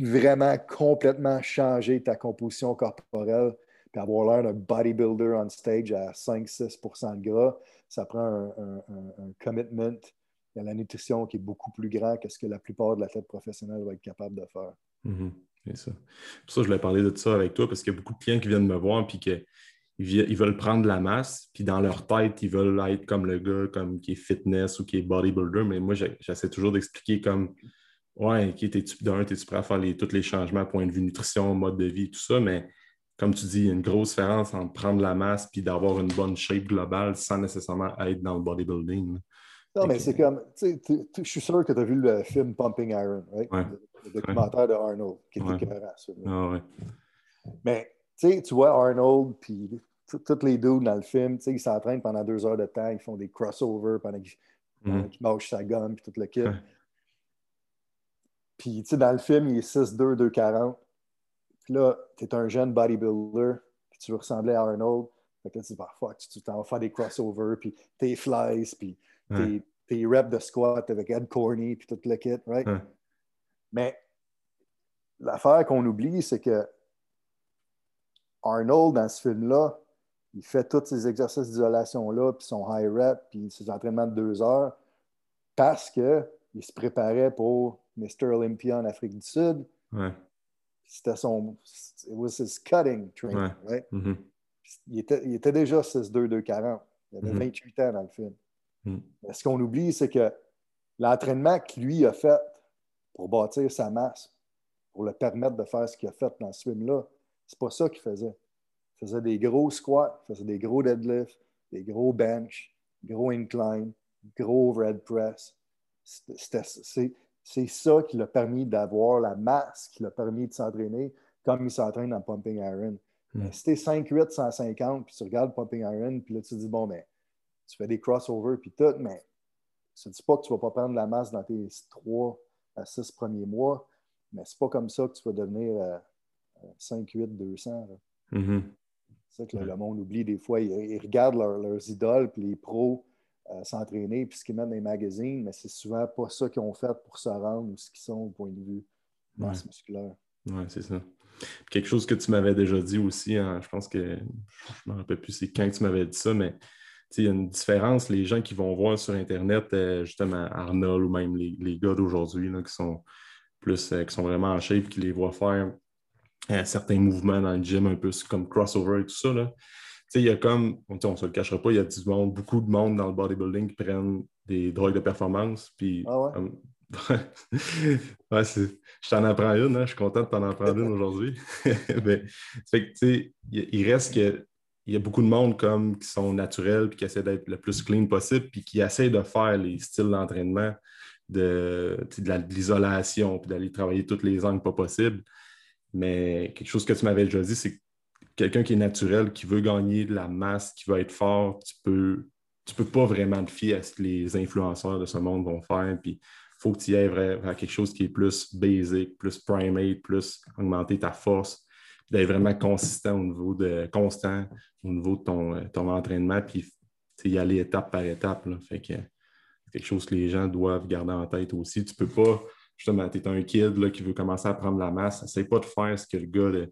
B: vraiment complètement changer ta composition corporelle puis avoir l'air d'un bodybuilder on stage à 5-6% de gras, ça prend un, commitment à la nutrition qui est beaucoup plus grand que ce que la plupart de l'athlète professionnel va être capable de faire.
A: Mm-hmm. C'est ça. Pour ça, je voulais parler de ça avec toi parce qu'il y a beaucoup de clients qui viennent me voir et qu'ils ils veulent prendre de la masse, puis dans leur tête, ils veulent être comme le gars comme, qui est fitness ou qui est bodybuilder. Mais moi, j'essaie toujours d'expliquer comme Ouais, ok, t'es-tu d'un, t'es-tu prêt à faire tous les changements, point de vue nutrition, mode de vie, tout ça, mais comme tu dis, il y a une grosse différence entre prendre la masse et d'avoir une bonne shape globale sans nécessairement être dans le bodybuilding.
B: Non, mais c'est comme, tu sais, je suis sûr que tu as vu le film Pumping Iron, right? le, documentaire de Arnold, qui était écœurant,
A: ah, ouais.
B: Mais, tu sais, tu vois Arnold, puis tous les dudes dans le film, tu sais, ils s'entraînent pendant deux heures de temps, ils font des crossovers pendant qu'ils mm. mangent sa gomme, puis tout le kit. Puis, tu sais, dans le film, il est 6'2, 2'40. Puis là, tu es un jeune bodybuilder, puis tu veux ressembler à Arnold. Fait que là, tu dis, bah, fuck, tu t'en vas faire des crossovers, puis tes flies, puis tes, reps de squat avec Ed Corney, puis tout le kit, right? Mais l'affaire qu'on oublie, c'est que Arnold, dans ce film-là, il fait tous ces exercices d'isolation-là, puis son high rep, puis ses entraînements de deux heures, parce qu'il se préparait pour Mr. Olympia en Afrique du Sud. C'était son. It was his cutting training, right? Mm-hmm. il, était, il, était, déjà 6'2, 2'40. Il avait 28 mm-hmm. ans dans le film. Mm. Mais ce qu'on oublie, c'est que l'entraînement qu'il lui a fait pour bâtir sa masse, pour le permettre de faire ce qu'il a fait dans ce film-là, c'est pas ça qu'il faisait. Il faisait des gros squats, il faisait des gros deadlifts, des gros bench, gros incline, gros overhead press. C'est ça qui l'a permis d'avoir la masse, qui l'a permis de s'entraîner comme il s'entraîne dans Pumping Iron. Hmm. Si t'es 5'8, 150, puis tu regardes Pumping Iron, puis là tu te dis, bon, ben, tu fais des crossovers, puis tout, mais ça ne dis pas que tu ne vas pas prendre la masse dans tes 3 à 6 premiers mois, mais c'est pas comme ça que tu vas devenir 5'8, 200. C'est ça que le monde oublie des fois. Ils, regardent leurs idoles, puis les pros s'entraîner puis ce qu'ils mettent dans les magazines, mais c'est souvent pas ça qu'ils ont fait pour se rendre ou ce qu'ils sont au point de vue masse musculaire.
A: Oui, c'est ça. Quelque chose que tu m'avais déjà dit aussi, hein, je pense que je ne me rappelle plus c'est quand tu m'avais dit ça, mais il y a une différence. Les gens qui vont voir sur Internet, euh, justement, Arnold ou même les, les gars d'aujourd'hui qui sont plus euh, qui sont vraiment en shape, qui les voient faire euh, certains mouvements dans le gym, un peu comme crossover et tout ça. Là il y a comme, on ne se le cachera pas, il y a du monde, beaucoup de monde dans le bodybuilding qui prennent des drogues de performance. Puis,
B: ah
A: ouais, <laughs> je t'en apprends une, hein. je suis content de t'en apprendre une aujourd'hui. <laughs> Ben, il reste que il y a beaucoup de monde comme qui sont naturels puis qui essaient d'être le plus clean possible puis qui essaient de faire les styles d'entraînement de, l'isolation puis d'aller travailler toutes les angles pas possibles. Mais quelque chose que tu m'avais déjà dit, c'est quelqu'un qui est naturel, qui veut gagner de la masse, qui veut être fort, tu peux, tu peux pas vraiment te fier à ce que les influenceurs de ce monde vont faire. Puis faut que tu y ailles quelque chose qui est plus basic, plus primate, plus augmenter ta force, d'être vraiment consistant au niveau de constant au niveau de ton, euh, ton entraînement, puis y aller étape par étape. Fait que c'est quelque chose que les gens doivent garder en tête aussi. Tu peux pas, justement, tu es un kid là, qui veut commencer à prendre la masse, essaye pas de faire ce que le gars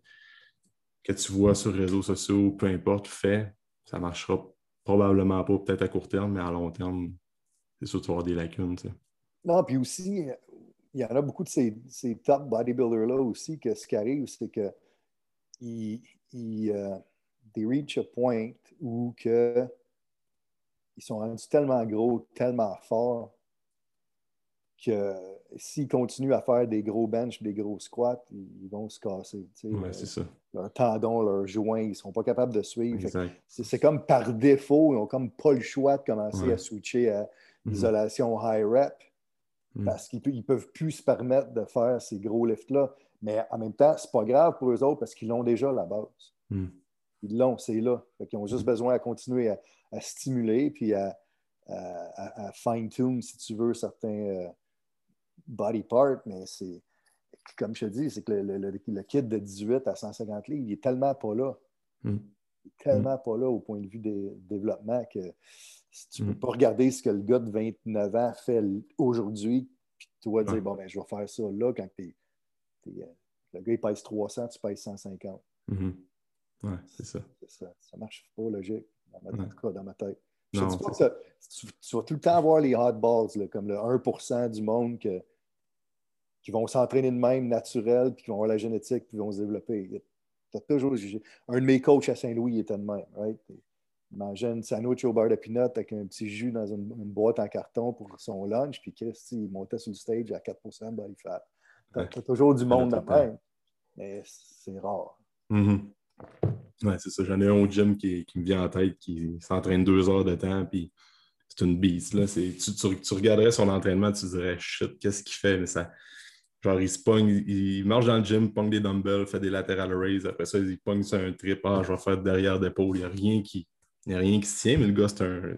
A: que tu vois sur les réseaux sociaux, peu importe, fait. Ça marchera probablement pas, peut-être à court terme, mais à long terme, c'est sûr que tu vas des lacunes.
B: Non, puis aussi, il y en a beaucoup de ces, top bodybuilders-là aussi, que ce qui arrive, c'est que ils, ils, euh, reach a point où que ils sont rendus tellement gros, tellement forts que s'ils continuent à faire des gros bench, des gros squats, ils vont se casser.
A: Ouais, c'est ça.
B: Leurs tendons, leurs joints, ils ne sont pas capables de suivre. C'est comme par défaut, ils n'ont comme pas le choix de commencer à switcher à mhm. l'isolation high rep mhm. parce qu'ils ne peuvent plus se permettre de faire ces gros lifts-là. Mais en même temps, ce n'est pas grave pour eux autres parce qu'ils l'ont déjà la base. Mhm. Ils l'ont, c'est là. Ils ont juste besoin de continuer à, stimuler puis à, fine-tune, si tu veux, certains euh, body parts. Mais c'est, comme je te dis, c'est que le, kit de 18 à 150 livres, il est tellement pas là. Hmm. Il est tellement pas là au point de vue des développement que si tu ne peux hmm. pas regarder ce que le gars de 29 ans fait aujourd'hui, puis toi dire, bon, ben, je vais faire ça là quand tu es, le gars, il pèse 300, tu pèses 150.
A: Ouais, c'est ça.
B: ça. Ça marche pas logique, dans ma, cas, dans ma tête. Je ne dis pas que tu, vas tout le temps avoir les hot balls, comme le 1% du monde qui vont s'entraîner de même naturel, puis qui vont avoir la génétique, puis qui vont se développer. toujours, un de mes coachs à Saint-Louis était de même. Right? Il mangeait une sandwich au beurre de pinot avec un petit jus dans une, boîte en carton pour son lunch, puis Chris, il montait sur le stage à 4 de body fat. Tu as, toujours du monde de même, mais c'est rare.
A: Mm-hmm. Oui, c'est ça. J'en ai un au gym qui, me vient en tête, qui s'entraîne deux heures de temps, puis c'est une beast. Là. Tu, tu, regarderais son entraînement, tu dirais, shit, qu'est-ce qu'il fait? Mais ça, genre, il se pogne, il, marche dans le gym, pogne des dumbbells, fait des lateral raises. Après ça, il pogne sur un trip. Ah, je vais faire derrière d'épaule. Il n'y a rien qui. Il a rien qui se tient, mais le gars, c'est un.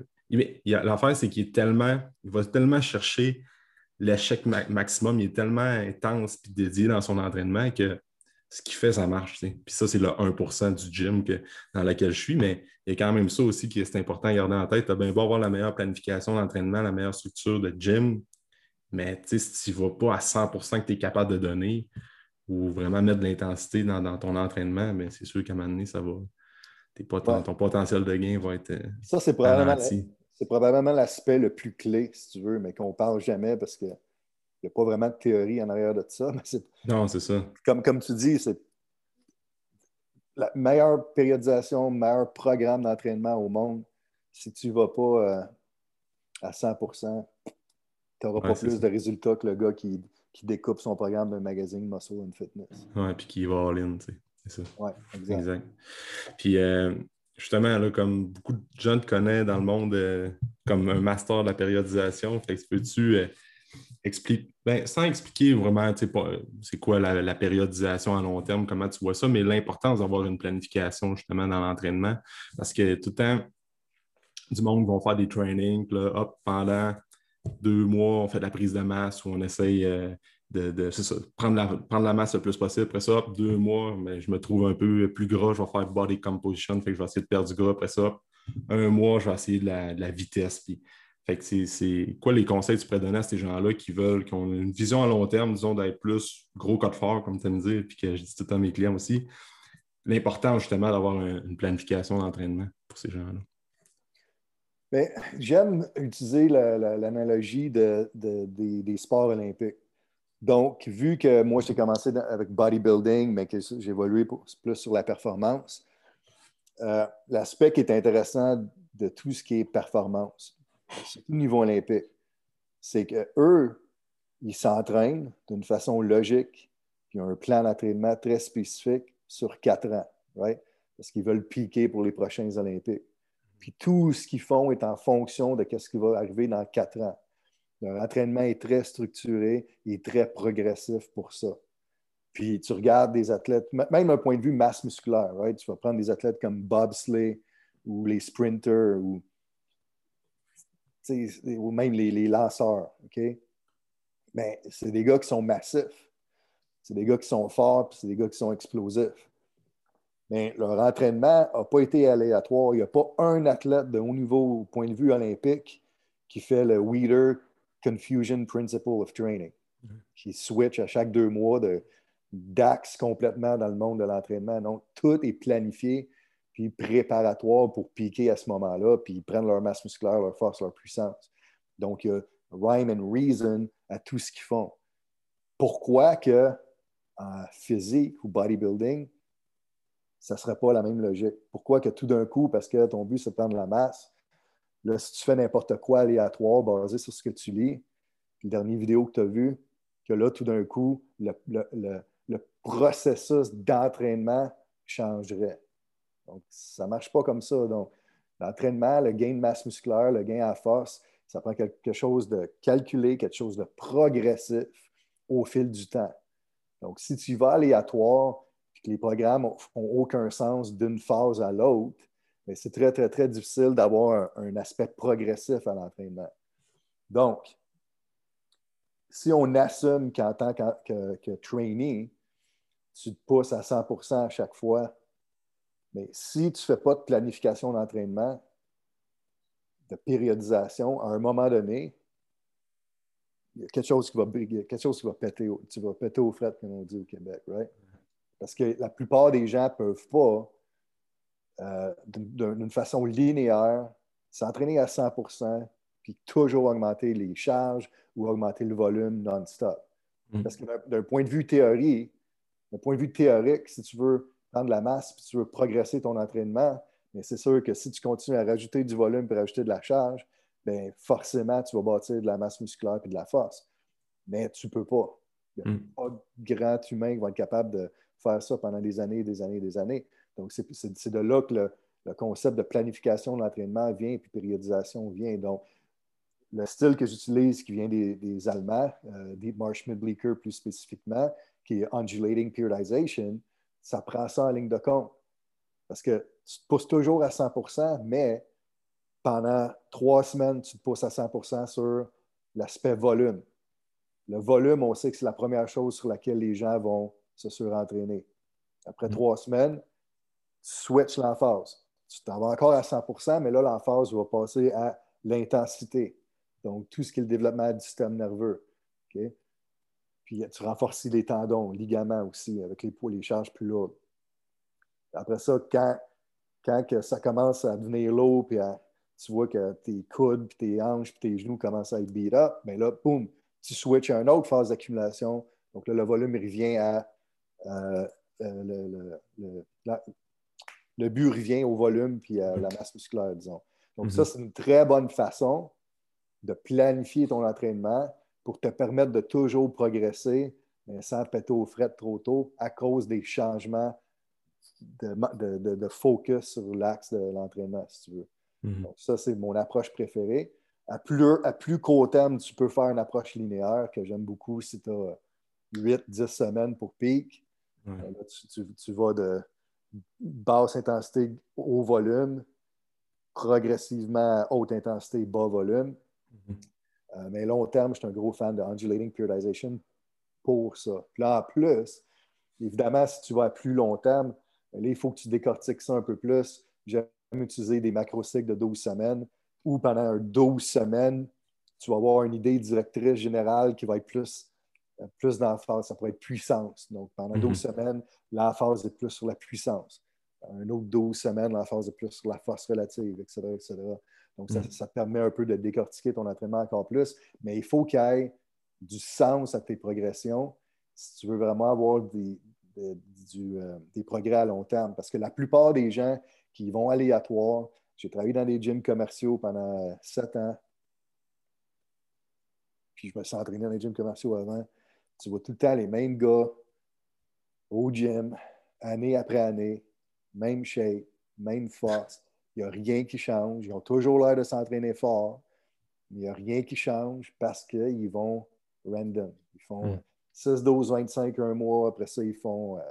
A: L'affaire, c'est qu'il est tellement. Il va tellement chercher l'échec maximum, il est tellement intense et dédié dans son entraînement que ce qu'il fait, ça marche. Puis ça, c'est le 1% du gym dans lequel je suis, mais il y a quand même ça aussi qui est important à garder en tête. Tu as bien beau avoir la meilleure planification d'entraînement, la meilleure structure de gym, mais si tu ne vas pas à 100% que tu es capable de donner ou vraiment mettre de l'intensité dans, ton entraînement, ben, c'est sûr qu'à un moment donné, ça va. Ton potentiel de gain va être. Euh,
B: ça, c'est probablement, l'aspect le plus clé, si tu veux, mais qu'on ne parle jamais parce que il n'y a pas vraiment de théorie en arrière de ça. <laughs>
A: non, c'est ça.
B: Comme, comme tu dis, c'est la meilleure périodisation, le meilleur programme d'entraînement au monde. Si tu ne vas pas euh, à 100 tu n'auras pas plus de résultats que le gars qui, découpe son programme d'un magazine Muscle and Fitness.
A: Oui, puis qui va all-in, tu sais. C'est ça.
B: Oui, exact.
A: Puis, euh, justement, là, comme beaucoup de gens te connaissent dans le monde euh, comme un master de la périodisation, fait que peux-tu explique, ben, sans expliquer vraiment c'est quoi la, périodisation à long terme, comment tu vois ça, mais l'importance d'avoir une planification justement dans l'entraînement. Parce que tout le temps, du monde vont faire des trainings, là, hop, pendant deux mois, on fait de la prise de masse ou on essaye euh, de, prendre, la, prendre la masse le plus possible. Après ça, deux mois, mais je me trouve un peu plus gras, je vais faire body composition, fait que je vais essayer de perdre du gras. Après ça, un mois, je vais essayer de la, la vitesse. Puis fait que c'est quoi les conseils que tu pourrais donner à ces gens-là qui veulent, qui ont une vision à long terme, disons, d'être plus gros code fort, comme tu me dis, puis que je dis tout le temps à mes clients aussi. L'important, justement, d'avoir une planification d'entraînement pour ces gens-là?
B: J'aime utiliser l'analogie de, des, sports olympiques. Donc, vu que moi, j'ai commencé avec bodybuilding, mais que j'ai évolué plus sur la performance, euh, l'aspect qui est intéressant de tout ce qui est performance, surtout au niveau olympique, c'est que eux, ils s'entraînent d'une façon logique, puis ont un plan d'entraînement très spécifique sur quatre ans, right? parce qu'ils veulent piquer pour les prochains Olympiques. Puis tout ce qu'ils font est en fonction de ce qui va arriver dans quatre ans. Leur entraînement est très structuré et très progressif pour ça. Puis tu regardes des athlètes, même d'un point de vue masse musculaire, right? tu vas prendre des athlètes comme bobsleigh ou les sprinters ou, même les, les lanceurs. OK? Mais c'est des gars qui sont massifs. C'est des gars qui sont forts, puis c'est des gars qui sont explosifs. Mais leur entraînement n'a pas été aléatoire. Il n'y a pas un athlète de haut niveau au point de vue olympique qui fait le Weeder Confusion Principle of Training, mm-hmm. qui switch à chaque deux mois de d'axe complètement dans le monde de l'entraînement. Donc, tout est planifié puis préparatoire pour piquer à ce moment-là, puis ils prennent leur masse musculaire, leur force, leur puissance. Donc, il y a rhyme and reason à tout ce qu'ils font. Pourquoi que en physique ou bodybuilding, ça ne serait pas la même logique? Pourquoi que tout d'un coup, parce que ton but, c'est de prendre la masse, là, si tu fais n'importe quoi aléatoire basé sur ce que tu lis, la dernière vidéo que tu as vue, que là, tout d'un coup, le, processus d'entraînement changerait. Donc, ça ne marche pas comme ça. Donc, l'entraînement, le gain de masse musculaire, le gain à force, ça prend quelque chose de calculé, quelque chose de progressif au fil du temps. Donc, si tu vas aléatoire et que les programmes n'ont aucun sens d'une phase à l'autre, ben, c'est très, très, très difficile d'avoir un, aspect progressif à l'entraînement. Donc, si on assume qu'en tant que, trainee, tu te pousses à 100% à chaque fois, mais si tu ne fais pas de planification d'entraînement, de périodisation, à un moment donné, il y a quelque chose qui va, quelque chose qui va péter, tu vas péter au fret, comme on dit au Québec, right? Parce que la plupart des gens ne peuvent pas, euh, d'une façon linéaire, s'entraîner à 100% puis toujours augmenter les charges ou augmenter le volume non-stop. Mm. Parce que d'un point de vue théorie, d'un point de vue théorique, si tu veux prendre de la masse puis tu veux progresser ton entraînement, mais c'est sûr que si tu continues à rajouter du volume et rajouter de la charge, bien, forcément, tu vas bâtir de la masse musculaire et de la force. Mais tu ne peux pas. Il n'y a hmm. pas de grand humain qui va être capable de faire ça pendant des années, des années, des années. Donc, c'est de là que le, concept de planification de l'entraînement vient, puis périodisation vient. Donc, le style que j'utilise, qui vient des, Allemands, euh, Deep Marsh Midbleaker plus spécifiquement, qui est Undulating Periodization, ça prend ça en ligne de compte. Parce que tu te pousses toujours à 100% mais pendant trois semaines, tu te pousses à 100% sur l'aspect volume. Le volume, on sait que c'est la première chose sur laquelle les gens vont se surentraîner. Après mm. trois semaines, tu switches l'emphase. Tu t'en vas encore à 100% mais là, l'emphase va passer à l'intensité. Donc, tout ce qui est le développement du système nerveux. Puis, tu renforces les tendons, ligaments aussi, avec les, les charges plus lourdes. Après ça, quand, quand que ça commence à devenir lourd, puis tu vois que tes coudes, puis tes hanches, puis tes genoux commencent à être beat up, mais là, boum, tu switches à une autre phase d'accumulation. Donc là, le volume revient à. Euh, euh, but revient au volume puis à la masse musculaire, disons. Donc, ça, mhm. c'est une très bonne façon de planifier ton entraînement pour te permettre de toujours progresser, mais sans péter au fret trop tôt à cause des changements de, focus sur l'axe de l'entraînement, si tu veux. Mhm. Donc, ça, c'est mon approche préférée. À plus, à plus court terme, tu peux faire une approche linéaire que j'aime beaucoup si tu as 8-10 semaines pour pic. Euh, tu, vas de basse intensité au volume, progressivement haute intensité, bas volume. Mhm. Euh, mais long terme, je suis un gros fan de undulating periodization pour ça. Puis là, en plus, évidemment, si tu vas à plus long terme, Là, il faut que tu décortiques ça un peu plus. J'aime utiliser des macrocycles de 12 semaines ou pendant 12 semaines, tu vas avoir une idée directrice générale qui va être plus, plus l'emphase. Ça pourrait être puissance. Donc, pendant 12 mhm. semaines, l'emphase est plus sur la puissance. Un autre 12 semaines, l'emphase est plus sur la force relative, etc. etc. Donc, ça, mhm. ça, te permet un peu de décortiquer ton entraînement encore plus. Mais il faut qu'il y ait du sens à tes progressions si tu veux vraiment avoir des, euh, des progrès à long terme. Parce que la plupart des gens qui vont aléatoire, j'ai travaillé dans des gyms commerciaux pendant sept ans. puis je me suis entraîné dans les gyms commerciaux avant, tu vois tout le temps les mêmes gars au gym, année après année, même shape, même force. Il n'y a rien qui change. Ils ont toujours l'air de s'entraîner fort, mais il n'y a rien qui change parce qu'ils vont random. Ils font 6, 12, 25 un mois. Après ça, ils font euh,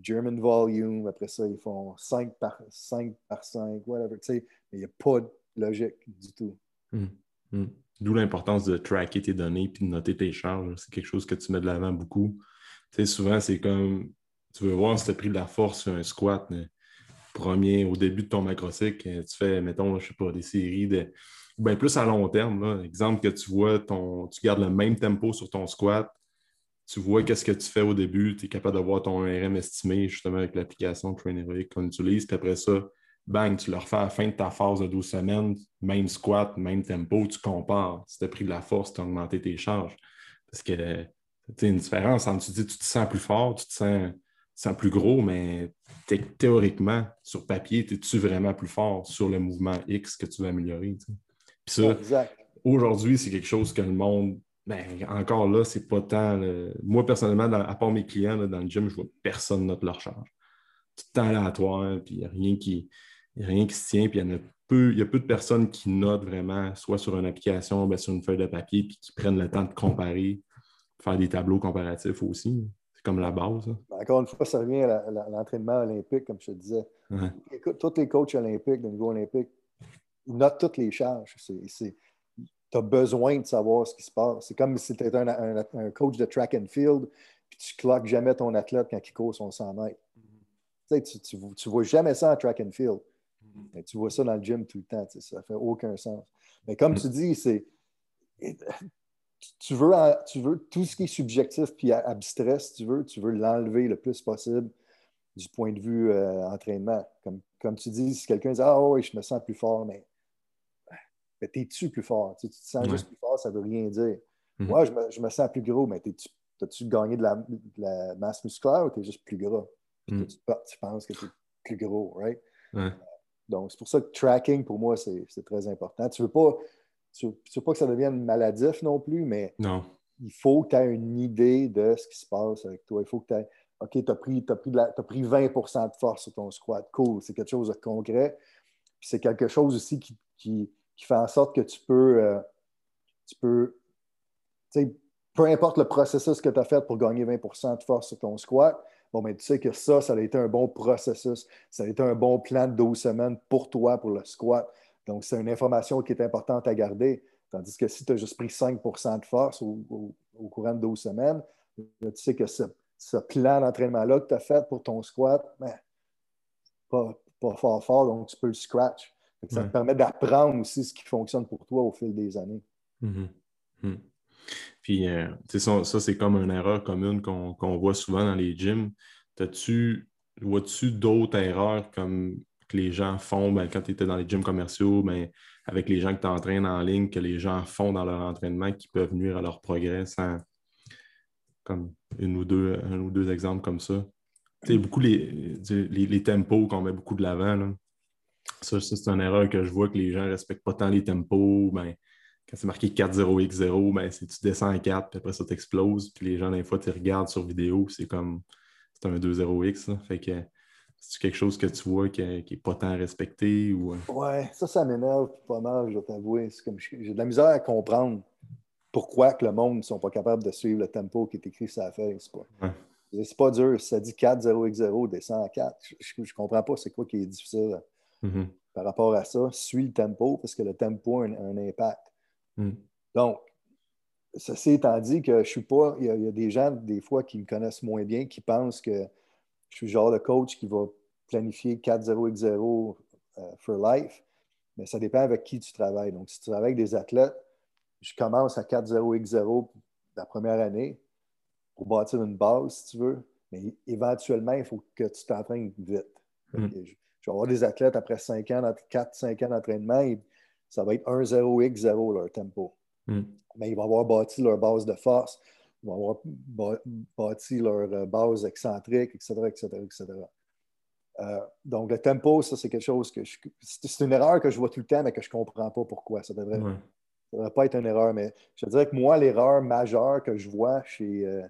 B: German volume. Après ça, ils font 5 par 5, par 5 whatever. mais il n'y a pas de logique du tout.
A: Hmm. Hmm. D'où l'importance de tracker tes données et de noter tes charges. C'est quelque chose que tu mets de l'avant beaucoup. souvent, c'est comme tu veux voir si tu as pris de la force sur un squat. premier, au début de ton macrocycle, euh, tu fais, mettons, je sais pas, des séries de. Bien plus à long terme. Exemple que tu vois, ton, tu gardes le même tempo sur ton squat, tu vois qu'est-ce que tu fais au début, tu es capable de voir ton RM estimé justement avec l'application Trainer qu'on utilise, puis après ça, bang, tu le refais à la fin de ta phase de 12 semaines, même squat, même tempo, tu compares. Si tu as pris de la force, tu as augmenté tes charges. Parce que tu une différence entre tu dis tu te sens plus fort, tu te sens, plus gros, mais théoriquement, sur papier, es-tu vraiment plus fort sur le mouvement X que tu veux améliorer? Puis ça, aujourd'hui, c'est quelque chose que le monde. Ben, encore là, c'est pas tant. Moi, personnellement, à part mes clients dans le gym, je vois personne note leur charge. Tout le temps aléatoire, puis il n'y a rien qui n'y a rien qui se tient, puis il y, a peu, il y a peu de personnes qui notent vraiment, soit sur une application, bien, sur une feuille de papier, puis qui prennent le temps de comparer, faire des tableaux comparatifs aussi. C'est comme la base.
B: Ben, encore une fois, ça revient à l'entraînement olympique, comme je te disais. Écoute, tous les coachs olympiques, de niveau olympique, notent toutes les charges. Tu as besoin de savoir ce qui se passe. C'est comme si tu étais un, coach de track and field, puis tu cloques jamais ton athlète quand il court son 100 mètres. Mm-hmm. Tu ne vois jamais ça en track and field. Mm-hmm. tu vois ça dans le gym tout le temps, ça ne fait aucun sens. Mais comme tu dis, c'est tu veux, tu veux tout ce qui est subjectif puis abstrait, si tu veux, tu veux l'enlever le plus possible du point de vue euh, entraînement. Comme, comme tu dis, si quelqu'un dit Ah oui, je me sens plus fort, mais, mais t'es-tu plus fort? Tu, te sens juste plus fort, ça ne veut rien dire. Mm-hmm. Moi, je me, je me, sens plus gros, mais as-tu gagné de la, masse musculaire ou tu es juste plus gras? Mm. tu, penses que tu es plus gros, right? Donc, c'est pour ça que tracking, pour moi, c'est très important. Tu ne veux, pas, tu, veux pas que ça devienne maladif non plus, mais il faut que tu aies une idée de ce qui se passe avec toi. Il faut que tu aies. OK, tu as pris, as pris, as pris 20% de force sur ton squat. Cool, c'est quelque chose de concret. Puis c'est quelque chose aussi qui, qui, fait en sorte que tu peux. Euh, tu peux peu importe le processus que tu as fait pour gagner 20% de force sur ton squat, Bon, mais tu sais que ça, ça a été un bon processus, ça a été un bon plan de 12 semaines pour toi, pour le squat. Donc, c'est une information qui est importante à garder. Tandis que si tu as juste pris 5% de force au, courant de 12 semaines, tu sais que ce, plan d'entraînement-là que tu as fait pour ton squat, ben, pas, pas fort fort, donc tu peux le scratch. Ça te permet d'apprendre aussi ce qui fonctionne pour toi au fil des années.
A: Mm-hmm. Mm-hmm. Puis, euh, ça, ça c'est comme une erreur commune qu'on voit souvent dans les gyms. tu vois-tu d'autres erreurs comme que les gens font? Ben, quand tu étais dans les gyms commerciaux, ben, avec les gens que tu entraînes en ligne, que les gens font dans leur entraînement qui peuvent nuire à leur progrès sans comme une ou deux, un ou deux exemples comme ça. Tu beaucoup les, les, tempos qu'on met beaucoup de l'avant. Ça, c'est une erreur que je vois que les gens ne respectent pas tant les tempos. Ben, quand c'est marqué 4-0-X-0, ben, tu descends à 4, puis après ça t'explose. Puis les gens, des fois, tu regardes sur vidéo, c'est comme c'est un 2-0-X. Fait que c'est quelque chose que tu vois qui n'est pas tant respecté ou. Euh?
B: Ouais, ça, ça m'énerve pas mal, je dois t'avouer. J'ai de la misère à comprendre pourquoi que le monde ne sont pas capables de suivre le tempo qui est écrit sur la feuille. C'est pas, pas dur. Si ça dit 4-0-X-0, descend à 4. Je ne comprends pas c'est quoi qui est difficile mm-hmm. par rapport à ça. Suis le tempo parce que le tempo a un impact. Hmm. Donc, ceci étant dit que je suis pas, il y, a, des gens des fois qui me connaissent moins bien, qui pensent que je suis le genre de coach qui va planifier 4-0-X-0 euh, for life, mais ça dépend avec qui tu travailles. Donc, si tu travailles avec des athlètes, je commence à 4-0-X-0 la première année pour bâtir une base, si tu veux, mais éventuellement, il faut que tu t'entraînes vite. Hmm. Je, vais avoir des athlètes après 5 ans, 4-5 ans d'entraînement, ça va être 1-0-X-0 leur tempo. Hmm. Mais ils vont avoir bâti leur base de force, ils vont avoir bâti leur euh, base excentrique, etc., etc., etc. donc, le tempo, ça, c'est quelque chose que C'est une erreur que je vois tout le temps, mais que je ne comprends pas pourquoi. Ça devrait, Ça devrait pas être une erreur, mais je dirais que moi, l'erreur majeure que je vois chez euh,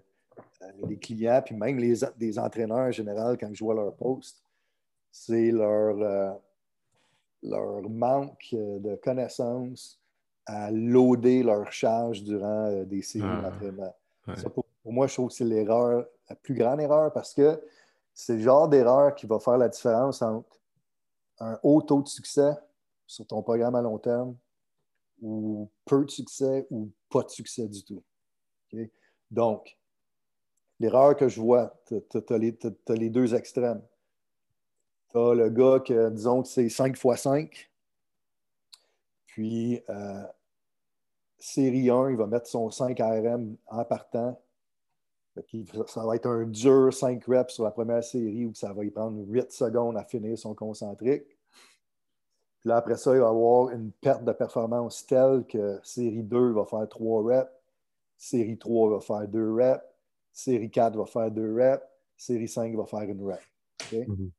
B: les clients, puis même les, des entraîneurs en général, quand je vois leur post, c'est leur, euh, leur manque de connaissances à loader leur charge durant des séries ah, d'entraînement. pour, moi, je trouve que c'est l'erreur, la plus grande erreur parce que c'est le genre d'erreur qui va faire la différence entre un haut taux de succès sur ton programme à long terme ou peu de succès ou pas de succès du tout. Donc, l'erreur que je vois, tu as, les deux extrêmes. Le gars disons que c'est 5 x 5, puis euh, série 1, il va mettre son 5 ARM en partant. Ça va être un dur 5 reps sur la première série où ça va y prendre 8 secondes à finir son concentrique. Puis là, après ça, il va avoir une perte de performance telle que série 2 va faire 3 reps, série 3 va faire 2 reps, série 4 va faire 2 reps, série 5 va faire une rep. Mm-hmm.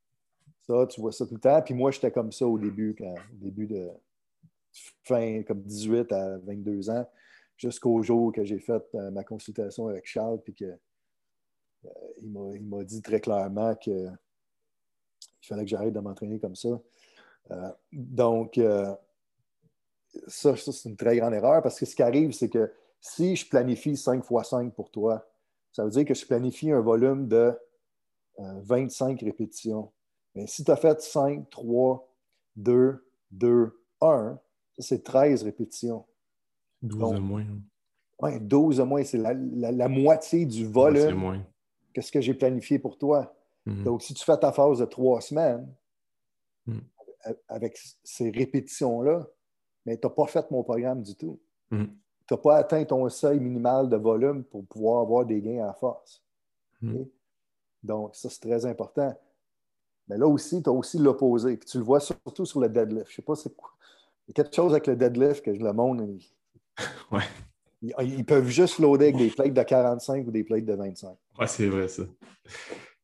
B: Ça, tu vois ça tout le temps. Puis moi, j'étais comme ça au début, au début de fin, comme 18 à 22 ans, jusqu'au jour que j'ai fait euh, ma consultation avec Charles, puis que euh, il m'a dit très clairement qu'il fallait que j'arrête de m'entraîner comme ça. Euh, donc, euh, ça, c'est une très grande erreur parce que ce qui arrive, c'est que si je planifie 5 x 5 pour toi, ça veut dire que je planifie un volume de 25 euh, répétitions. Mais si tu as fait 5, 3, 2, 2, 1, c'est 13 répétitions.
A: 12 à moins.
B: Oui, 12 à moins, c'est la, moitié du volume. Qu'est-ce que j'ai planifié pour toi? Mhm. Donc, si tu fais ta phase de trois semaines, mhm avec ces répétitions-là, mais tu n'as pas fait mon programme du tout. Mm. Tu n'as pas atteint ton seuil minimal de volume pour pouvoir avoir des gains à force. Mm. Donc, ça, c'est très important. Mais là aussi, tu as aussi l'opposé. tu le vois surtout sur le deadlift. Je ne sais pas c'est quoi. Il y a quelque chose avec le deadlift que je le montre. <laughs>
A: ouais.
B: Ils, peuvent juste loader avec des plates de 45 ou des plates de 25.
A: Ouais, c'est vrai, ça.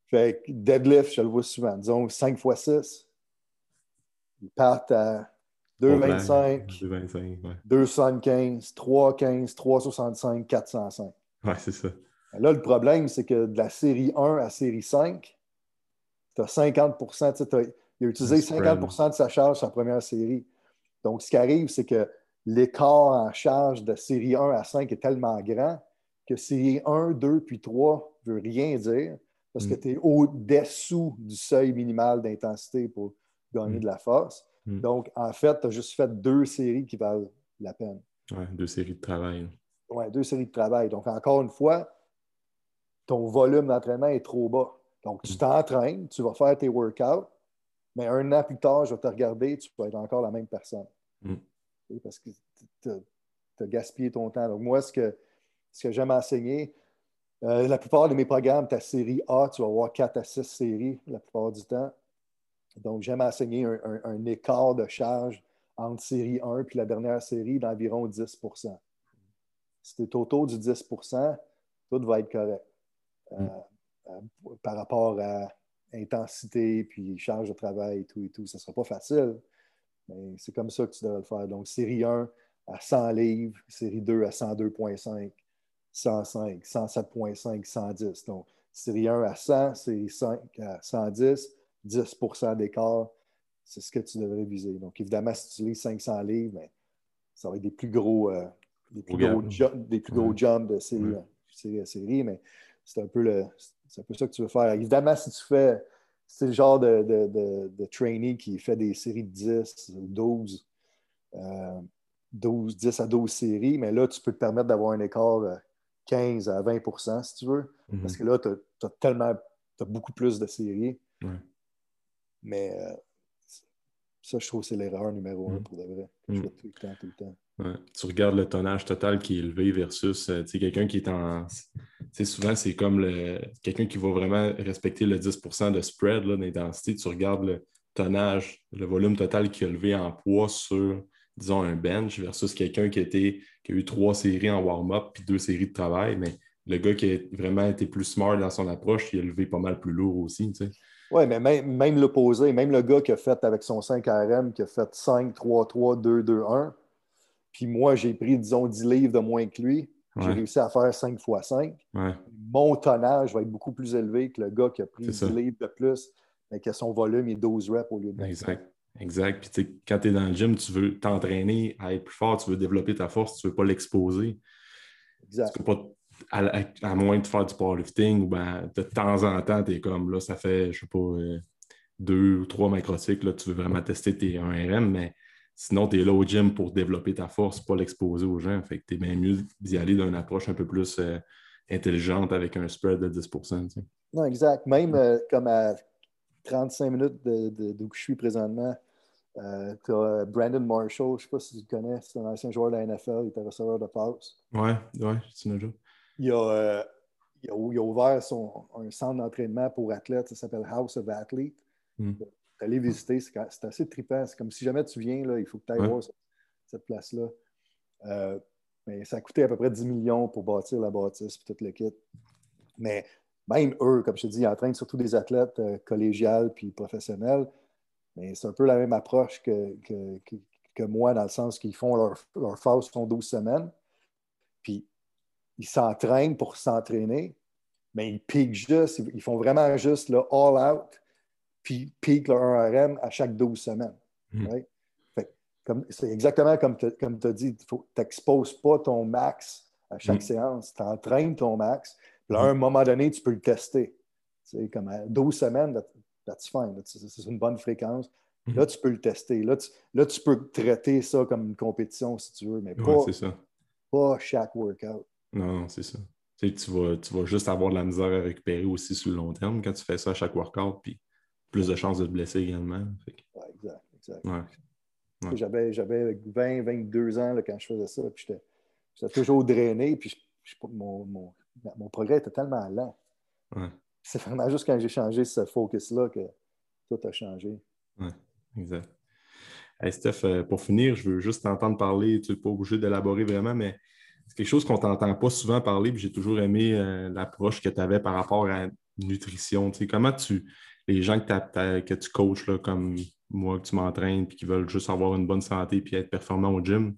B: Fait que deadlift, je le vois souvent. Disons 5 x 6. Ils partent à 2,25, 2,75, 3,15, 3,65, 405.
A: Oui, c'est ça.
B: Là, le problème, c'est que de la série 1 à série 5, tu as 50 il a utilisé 50% de sa charge sur la première série. Donc, ce qui arrive, c'est que l'écart en charge de série 1 à 5 est tellement grand que série 1, 2 puis 3 ne veut rien dire parce que mm. tu es au-dessous du seuil minimal d'intensité pour gagner mm. de la force. Mm. Donc, en fait, tu as juste fait deux séries qui valent la peine.
A: Oui, deux séries de travail.
B: Oui, deux séries de travail. Donc, encore une fois, ton volume d'entraînement est trop bas. Donc, tu mm. t'entraînes, tu vas faire tes workouts, mais un an plus tard, je vais te regarder, tu vas être encore la même personne. Parce que tu as, gaspillé ton temps. Donc, moi, ce que, ce que j'aime enseigner, euh, la plupart de mes programmes, ta série A, tu vas avoir 4 à 6 séries la plupart du temps. Donc, j'aime enseigner un, écart de charge entre série 1 et la dernière série d'environ 10% Si tu es autour du 10% tout va être correct. Euh, mm. Euh, par rapport à intensité, puis charge de travail et tout et tout. Ça ne sera pas facile, mais c'est comme ça que tu devrais le faire. Donc, série 1 à 100 livres, série 2 à 102,5, 105, 107,5, 110. Donc, série 1 à 100, série 5 à 110, 10% d'écart, c'est ce que tu devrais viser. Donc, évidemment, si tu lis 500 livres, ben, ça va être des plus gros, euh, des plus gros, des plus gros jumps de série, à série, mais c'est un, peu le, un peu ça que tu veux faire. Évidemment, si tu fais, c'est le genre de, de, de, trainee qui fait des séries de 10 ou 12, 12, 10 à 12 séries, mais là, tu peux te permettre d'avoir un écart de 15 à 20% si tu veux, mm-hmm. parce que là, tu as, tellement, as beaucoup plus de séries. Mais euh, ça, je trouve que c'est l'erreur numéro un mm. pour de vrai. Je mm. tout le temps, tout le temps.
A: Tu regardes le tonnage total qui est élevé versus euh, quelqu'un qui est en. Souvent, c'est comme le... quelqu'un qui va vraiment respecter le 10% de spread d'intensité. Tu regardes le tonnage, le volume total qui est élevé en poids sur, disons, un bench versus quelqu'un qui, qui a eu trois séries en warm-up puis deux séries de travail. Mais le gars qui a vraiment été plus smart dans son approche, il a levé pas mal plus lourd aussi.
B: Oui, mais même, même l'opposé, même le gars qui a fait avec son 5 RM, qui a fait 5, 3, 3, 2, 2, 1, Puis moi, j'ai pris, disons, 10 livres de moins que lui. J'ai réussi à faire 5 x 5. Mon tonnage va être beaucoup plus élevé que le gars qui a pris 10 livres de plus, mais qui a son volume et 12 reps au lieu de
A: Exact. Exact. Puis quand tu es dans le gym, tu veux t'entraîner à être plus fort, tu veux développer ta force, tu ne veux pas l'exposer. Exact. Tu peux pas, à, moins de faire du powerlifting ou ben, de temps en temps, tu es comme là, ça fait, je sais pas, euh, deux ou trois macrocycles, tu veux vraiment tester tes 1RM, mais sinon, tu es là au gym pour développer ta force, pas l'exposer aux gens. Fait que tu es bien mieux d'y aller d'une approche un peu plus euh, intelligente avec un spread de 10%
B: Non, exact. Même euh, comme à 35 minutes d'où je suis présentement, euh, tu as Brandon Marshall, je ne sais pas si tu le connais, c'est un ancien joueur de la NFL, il était receveur de passe.
A: Ouais, ouais, c'est une
B: il a, il, a, il a, ouvert son, un centre d'entraînement pour athlètes, ça s'appelle House of Athletes. Mm. Aller visiter, c'est assez trippant. C'est comme si jamais tu viens, là, il faut que tu ailles voir cette, place-là. Euh, mais ça a coûté à peu près 10 millions pour bâtir la bâtisse et tout le kit. Mais même eux, comme je te dis, ils entraînent surtout des athlètes euh, collégiales puis professionnels. Mais c'est un peu la même approche que, que, moi, dans le sens qu'ils font leur, leur phase sont 12 semaines. Puis ils s'entraînent pour s'entraîner, mais ils piquent juste, ils font vraiment juste le all out puis pique le 1RM à chaque 12 semaines. Hmm. C'est exactement comme tu as dit, tu n'exposes pas ton max à chaque hmm. séance, tu entraînes ton max, puis à un hmm. moment donné, tu peux le tester. comme à 12 semaines, that's fine, c'est une bonne fréquence. Là, tu peux le tester. Là tu, là, tu peux traiter ça comme une compétition si tu veux, mais pas, pas chaque workout.
A: Non, c'est ça. Tu, vas, tu vas juste avoir de la misère à récupérer aussi sur le long terme quand tu fais ça à chaque workout. Puis plus de chances de te blesser également.
B: exact, exact. J'avais, j'avais 20, 22 ans là, quand je faisais ça, puis j'étais, toujours drainé, puis mon, mon, mon, progrès était tellement lent. C'est vraiment juste quand j'ai changé ce focus-là que tout a changé.
A: Oui, exact. Hey Steph, euh, pour finir, je veux juste t'entendre parler, tu n'es pas obligé d'élaborer vraiment, mais c'est quelque chose qu'on ne t'entend pas souvent parler, puis j'ai toujours aimé euh, l'approche que tu avais par rapport à nutrition. Tu sais, comment tu, les gens que, tu coaches, là, comme moi, que tu m'entraînes, puis qui veulent juste avoir une bonne santé puis être performant au gym,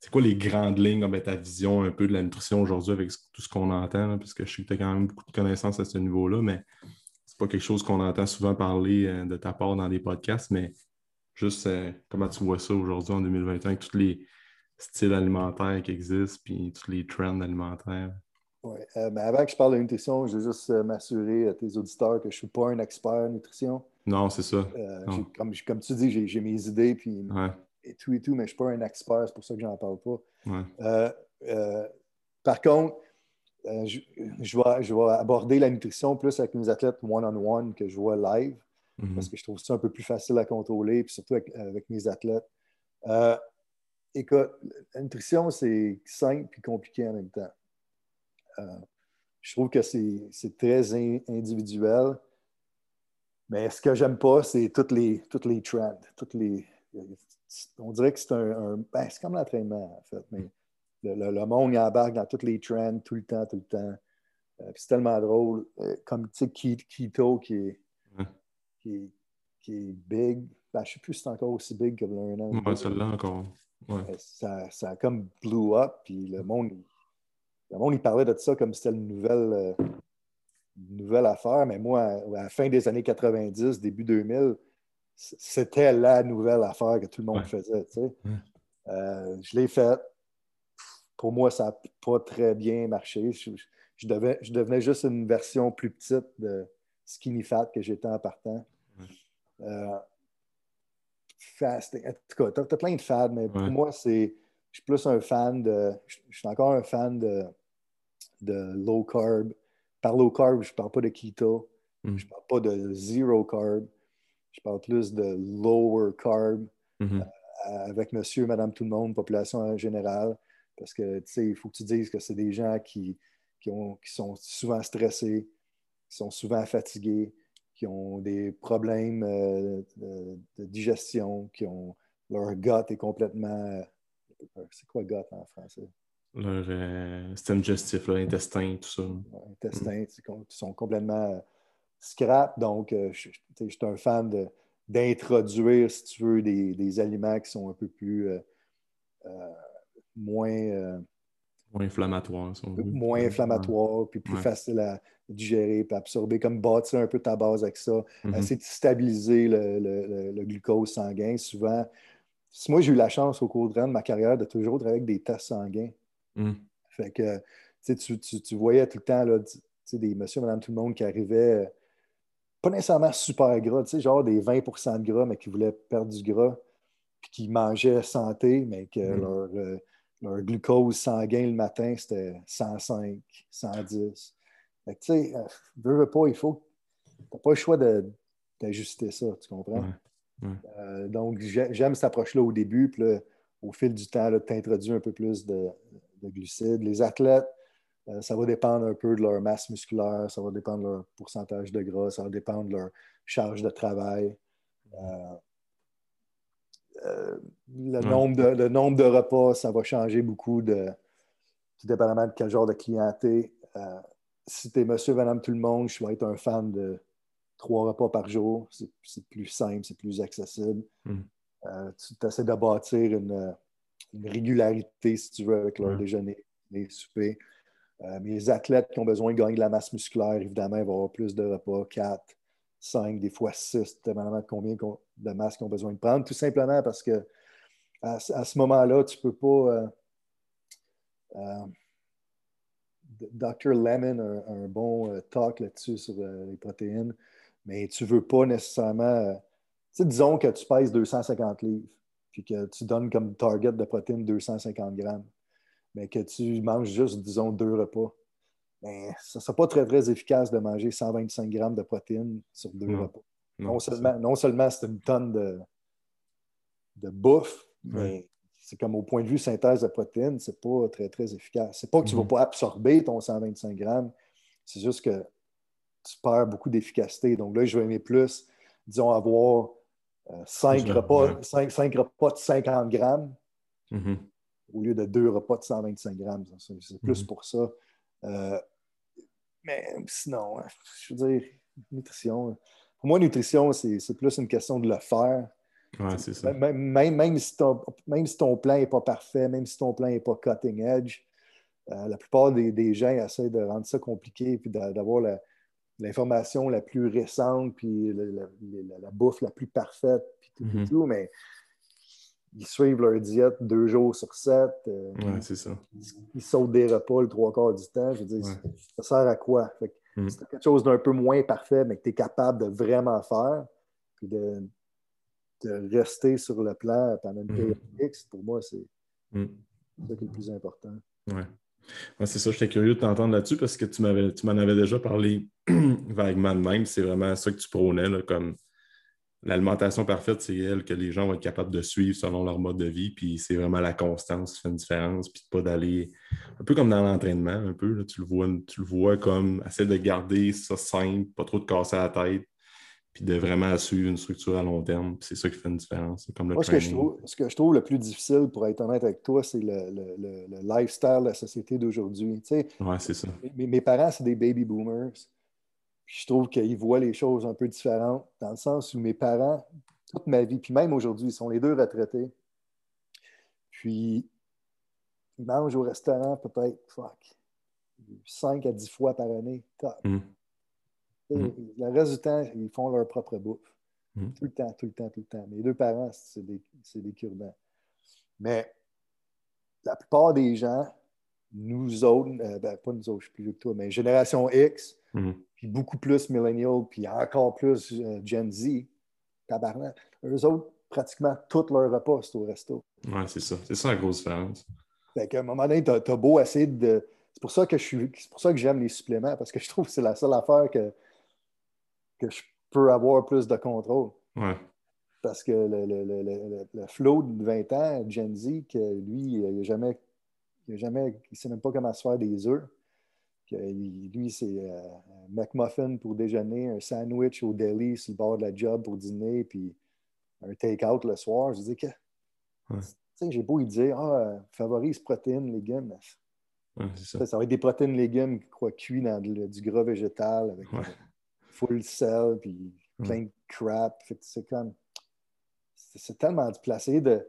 A: c'est quoi les grandes lignes, ben, ta vision un peu de la nutrition aujourd'hui avec tout ce qu'on entend? parce que je sais que tu as quand même beaucoup de connaissances à ce niveau-là, mais c'est pas quelque chose qu'on entend souvent parler euh, de ta part dans des podcasts, mais juste euh, comment tu vois ça aujourd'hui en 2021 avec tous les styles alimentaires qui existent puis tous les trends alimentaires?
B: Oui. Euh, mais avant que je parle de nutrition, je veux juste euh, m'assurer à tes auditeurs que je ne suis pas un expert en nutrition.
A: Non, c'est ça.
B: Euh, comme, comme, tu dis, j'ai mes idées puis, et tout et tout, mais je ne suis pas un expert, c'est pour ça que je n'en parle pas. par contre, je, je, vais, je, vais, aborder la nutrition plus avec mes athlètes one-on-one que je vois live, mm-hmm. parce que je trouve ça un peu plus facile à contrôler, puis surtout avec, avec mes athlètes. écoute, la nutrition, c'est simple et compliqué en même temps. Euh, je trouve que c'est très individuel. Mais ce que j'aime pas, c'est toutes les, toutes les trends. Toutes les, on dirait que c'est un. ben, c'est comme l'entraînement, en fait. Mais le, monde il embarque dans toutes les trends tout le temps, tout le temps. Euh, c'est tellement drôle. Euh, comme tu sais, Keto qui est, qui est, big. Ben, je ne sais plus si c'est encore aussi big que le un
A: an. Ouais, celle-là encore.
B: Ça, ça a comme blew up, puis le monde, le monde, il parlait de ça comme si c'était une nouvelle, euh, nouvelle affaire, mais moi, à la fin des années 90, début 2000, c'était la nouvelle affaire que tout le monde faisait. Euh, je l'ai faite. Pour moi, ça n'a pas très bien marché. Je, je, devenais juste une version plus petite de Skinny Fat que j'étais en partant. Euh, fasting. En tout cas, tu as, plein de fads, mais pour moi, c'est je suis plus un fan de. Je, suis encore un fan de, de low carb. Par low carb, je ne parle pas de keto. Mm. Je ne parle pas de zero carb. Je parle plus de lower carb mm-hmm. euh, avec monsieur, madame, tout le monde, population en général. Parce que, tu sais, il faut que tu dises que c'est des gens qui, qui, ont, qui sont souvent stressés, qui sont souvent fatigués, qui ont des problèmes euh, de, de, digestion, qui ont leur gut est complètement c'est quoi gut en français?
A: Leur euh, système digestif, l'intestin, tout ça.
B: Intestin, mm. qui sont complètement euh, scrap. Donc, euh, je, suis un fan d'introduire, si tu veux, des, aliments qui sont un peu plus moins.
A: moins inflammatoire,
B: Moins inflammatoire, puis plus facile à digérer, puis absorber, comme bâtir un peu ta base avec ça. Mm-hmm. Essayer de stabiliser le, glucose sanguin. Souvent, moi, j'ai eu la chance au cours de ma carrière de toujours travailler avec des tests sanguins. Mm. Fait que, tu, tu, voyais tout le temps là, des monsieur, madame, tout le monde qui arrivaient, pas nécessairement super gras, genre des 20% de gras, mais qui voulaient perdre du gras, puis qui mangeaient santé, mais que mm. leur, euh, leur, glucose sanguin le matin, c'était 105, 110. Fait que, tu sais, euh, veux, pas, il faut. Tu pas le choix d'ajuster ça, tu comprends? Euh, donc, j'aime cette approche-là au début, puis au fil du temps, tu introduis un peu plus de, glucides. Les athlètes, euh, ça va dépendre un peu de leur masse musculaire, ça va dépendre de leur pourcentage de gras, ça va dépendre de leur charge de travail. Euh, le, nombre de, le nombre de repas, ça va changer beaucoup de, dépendamment de quel genre de clientèle. si tu es monsieur, madame, tout le monde, je vais être un fan de trois repas par jour. C'est plus simple, c'est plus accessible. Hmm. Euh, tu essaies de bâtir une, régularité, si tu veux, avec leur déjeuner, les soupers. Euh, mais les athlètes qui ont besoin de gagner de la masse musculaire, évidemment, vont avoir plus de repas, quatre, cinq, des fois six, dépendamment de combien de masse qu'ils ont besoin de prendre. Tout simplement parce que à, ce moment-là, tu ne peux pas. Euh, Dr. Lemon a un, bon talk là-dessus sur les protéines mais tu ne veux pas nécessairement. Euh, tu sais, disons que tu pèses 250 livres, puis que tu donnes comme target de protéines 250 grammes, mais que tu manges juste, disons, deux repas. Ben, ça ne sera pas très, très efficace de manger 125 grammes de protéines sur deux repas. Non, seulement, non seulement c'est une tonne de, de bouffe, mais c'est comme au point de vue synthèse de protéines, c'est pas très, très efficace. C'est pas que tu ne vas mm-hmm. pas absorber ton 125 grammes, c'est juste que tu perds beaucoup d'efficacité. Donc là, je vais aimer plus, disons, avoir 5 euh, repas, repas de 50 grammes mm-hmm. au lieu de 2 repas de 125 grammes. C'est plus mm-hmm. pour ça. Euh, mais sinon, je veux dire, nutrition. Pour moi, nutrition, c'est plus une question de le faire.
A: Ouais, c'est ça.
B: Même, même, si ton, même, si ton, plan n'est pas parfait, même si ton plan n'est pas cutting edge, euh, la plupart des, des, gens essaient de rendre ça compliqué et d'avoir la, l'information la plus récente, puis la, bouffe la plus parfaite, puis tout, mm-hmm. tout, mais ils suivent leur diète deux jours sur sept.
A: Euh, c'est ça.
B: Ils, sautent des repas le trois quarts du temps. Je veux dire, ça sert à quoi? Mm. C'est quelque chose d'un peu moins parfait, mais que tu es capable de vraiment faire, puis de, rester sur le plan pendant une période mm. X, pour moi, c'est mm. ça qui est le plus important.
A: Ouais c'est ça, j'étais curieux de t'entendre là-dessus parce que tu m'en avais déjà parlé <clears throat> vaguement de même. C'est vraiment ça que tu prônais, comme l'alimentation parfaite, c'est elle que les gens vont être capables de suivre selon leur mode de vie. Puis c'est vraiment la constance qui fait une différence. Puis pas d'aller un peu comme dans l'entraînement, un peu. tu, le vois, tu le vois comme essayer de garder ça simple, pas trop de casser la tête puis de vraiment suivre une structure à long terme. C'est ça qui fait une différence. Comme
B: Moi, ce que, je trouve, ce que, je trouve, le plus difficile, pour être honnête avec toi, c'est le, le, lifestyle de la société d'aujourd'hui.
A: oui, c'est ça.
B: Mes, mes parents, c'est des baby boomers. je trouve qu'ils voient les choses un peu différentes, dans le sens où mes parents, toute ma vie, puis même aujourd'hui, ils sont les deux retraités. Puis, ils mangent au restaurant peut-être, fuck, 5 à 10 fois par année. Hum. Mm. Le reste du temps, ils font leur propre bouffe. Mm. Tout le temps, tout le temps, tout le temps. Mes deux parents, c'est des, des cure-dents. Mais la plupart des gens, nous autres, euh, ben, pas nous autres, je suis plus vieux que toi, mais génération X, mm. puis beaucoup plus millennial, puis encore plus euh, Gen Z, tabarnak, eux autres, pratiquement tout leur repas, c'est au resto.
A: Oui, c'est ça. C'est ça la grosse différence.
B: Fait qu'à un moment donné, tu as, beau essayer de. C'est pour ça que je suis. C'est pour ça que j'aime les suppléments, parce que je trouve que c'est la seule affaire que que je peux avoir plus de contrôle. Parce que le, le, le, le, flow de 20 ans, Gen Z, que lui, il ne jamais, il jamais, il sait même pas comment se faire des œufs. lui, c'est euh, un McMuffin pour déjeuner, un sandwich au deli sur le bord de la job pour dîner, puis un take-out le soir. Je dis que, tu sais, j'ai beau lui dire, ah, favorise protéines, légumes. ça. ça. va être des protéines, légumes, quoi, cuits dans du gras végétal avec full sell, puis plein de crap. C'est comme. C'est tellement déplacé de.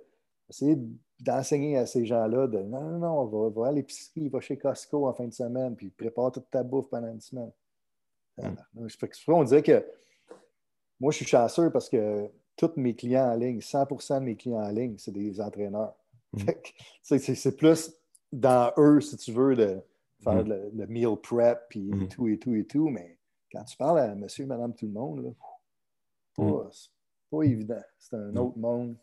B: Essayer d'enseigner à ces gens-là de non, non, non, on va, va à l'épicerie, va chez Costco en fin de semaine, puis prépare toute ta bouffe pendant une semaine. Mm. on dirait que moi, je suis chanceux parce que tous mes clients en ligne, 100% de mes clients en ligne, c'est des entraîneurs. Mm. C'est plus dans eux, si tu veux, de faire mm. le, meal prep, puis tout et tout et tout. Mais quand tu parles à monsieur, madame, tout le monde, c'est pas, évident. C'est un autre monde.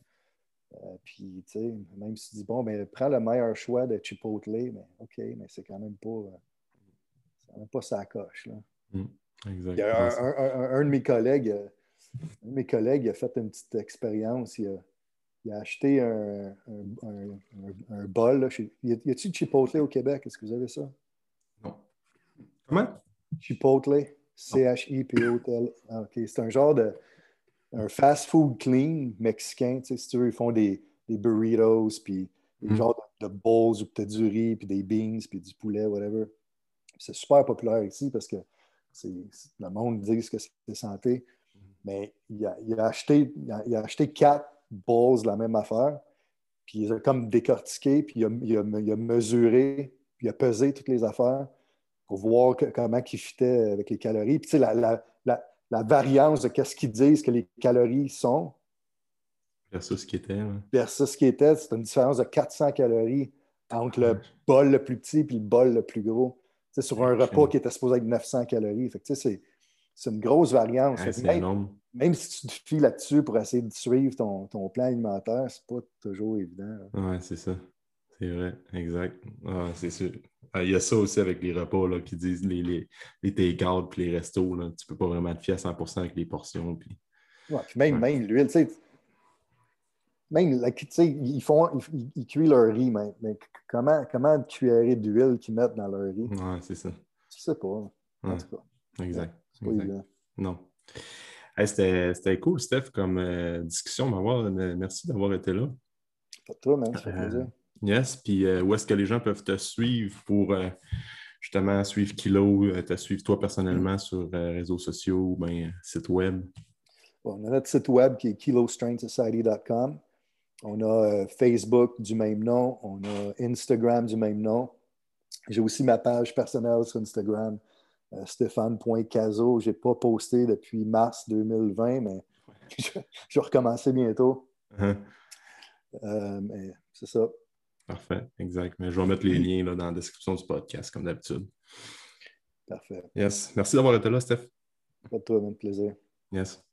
B: Euh, puis, tu sais, même si tu dis, bon, ben, prends le meilleur choix de Chipotle, mais OK, mais c'est quand même pas, euh, quand même pas sa coche. Là.
A: Mm.
B: Il y a un, de mes collègues, euh, un de mes collègues a fait une petite expérience. Il a, acheté un, bol. Là, y a-t-il Chipotle au Québec? Est-ce que vous avez ça?
A: Non. Comment?
B: Chipotle. C-H-I-P-O-T-L. Ah, OK. C'est un genre de un fast food clean mexicain. Tu sais, si tu veux, ils font des, des burritos, puis des mm. genres de, bowls où tu as du riz, puis des beans, puis du poulet, whatever. C'est super populaire ici parce que le monde dit que c'est santé. Mais il a, il a acheté, il a, acheté quatre bowls de la même affaire, puis il a comme décortiqué, puis il a, il a, mesuré, puis il a pesé toutes les affaires pour voir comment il fitait avec les calories. Puis tu sais, la, la, la variance de qu'est-ce qu'ils disent que les calories sont.
A: Versus ce qui était.
B: Versus ce qui était, c'est une différence de 400 calories entre le bol le plus petit et le bol le plus gros. C'est sur un repas qui était supposé être 900 calories. c'est, une grosse variance. même, même, si tu te fies là-dessus pour essayer de suivre ton, ton plan alimentaire, c'est pas toujours évident.
A: Oui, c'est ça. C'est vrai, exact. Ah, c'est sûr. Ah, il y a ça aussi avec les repas là, qui disent les, les, les take-out et les restos. Là, tu ne peux pas vraiment te fier à 100% avec les portions. Puis...
B: Ouais, puis même, même l'huile, tu sais, même, ils, font, ils, ils, cuisent leur riz, mais, mais comment, comment de cuillerée d'huile qu'ils mettent dans leur riz?
A: Ouais, c'est ça.
B: Je sais pas. En
A: tout cas. Exact. exact. Non. C'était cool, Steph, comme euh, discussion. Merci d'avoir été là.
B: Pas de toi, man. Ça fait euh, plaisir.
A: Yes, puis euh, où est-ce que les gens peuvent te suivre pour euh, justement suivre Kilo, euh, te suivre toi personnellement sur réseaux sociaux ou bien site web?
B: on a notre site web qui est kilostrengthsociety.com. On a Facebook du même nom. On a Instagram du même nom. J'ai aussi ma page personnelle sur Instagram, stéphane.caso. Je n'ai pas posté depuis mars 2020, mais <laughs> je, vais recommencer bientôt. Uh-huh. mais c'est ça.
A: Parfait, exact. Mais je vais mettre les liens là, dans la description du podcast, comme d'habitude.
B: Parfait.
A: Yes. Merci d'avoir été là, Steph.
B: Pas de toi, même plaisir.
A: Yes.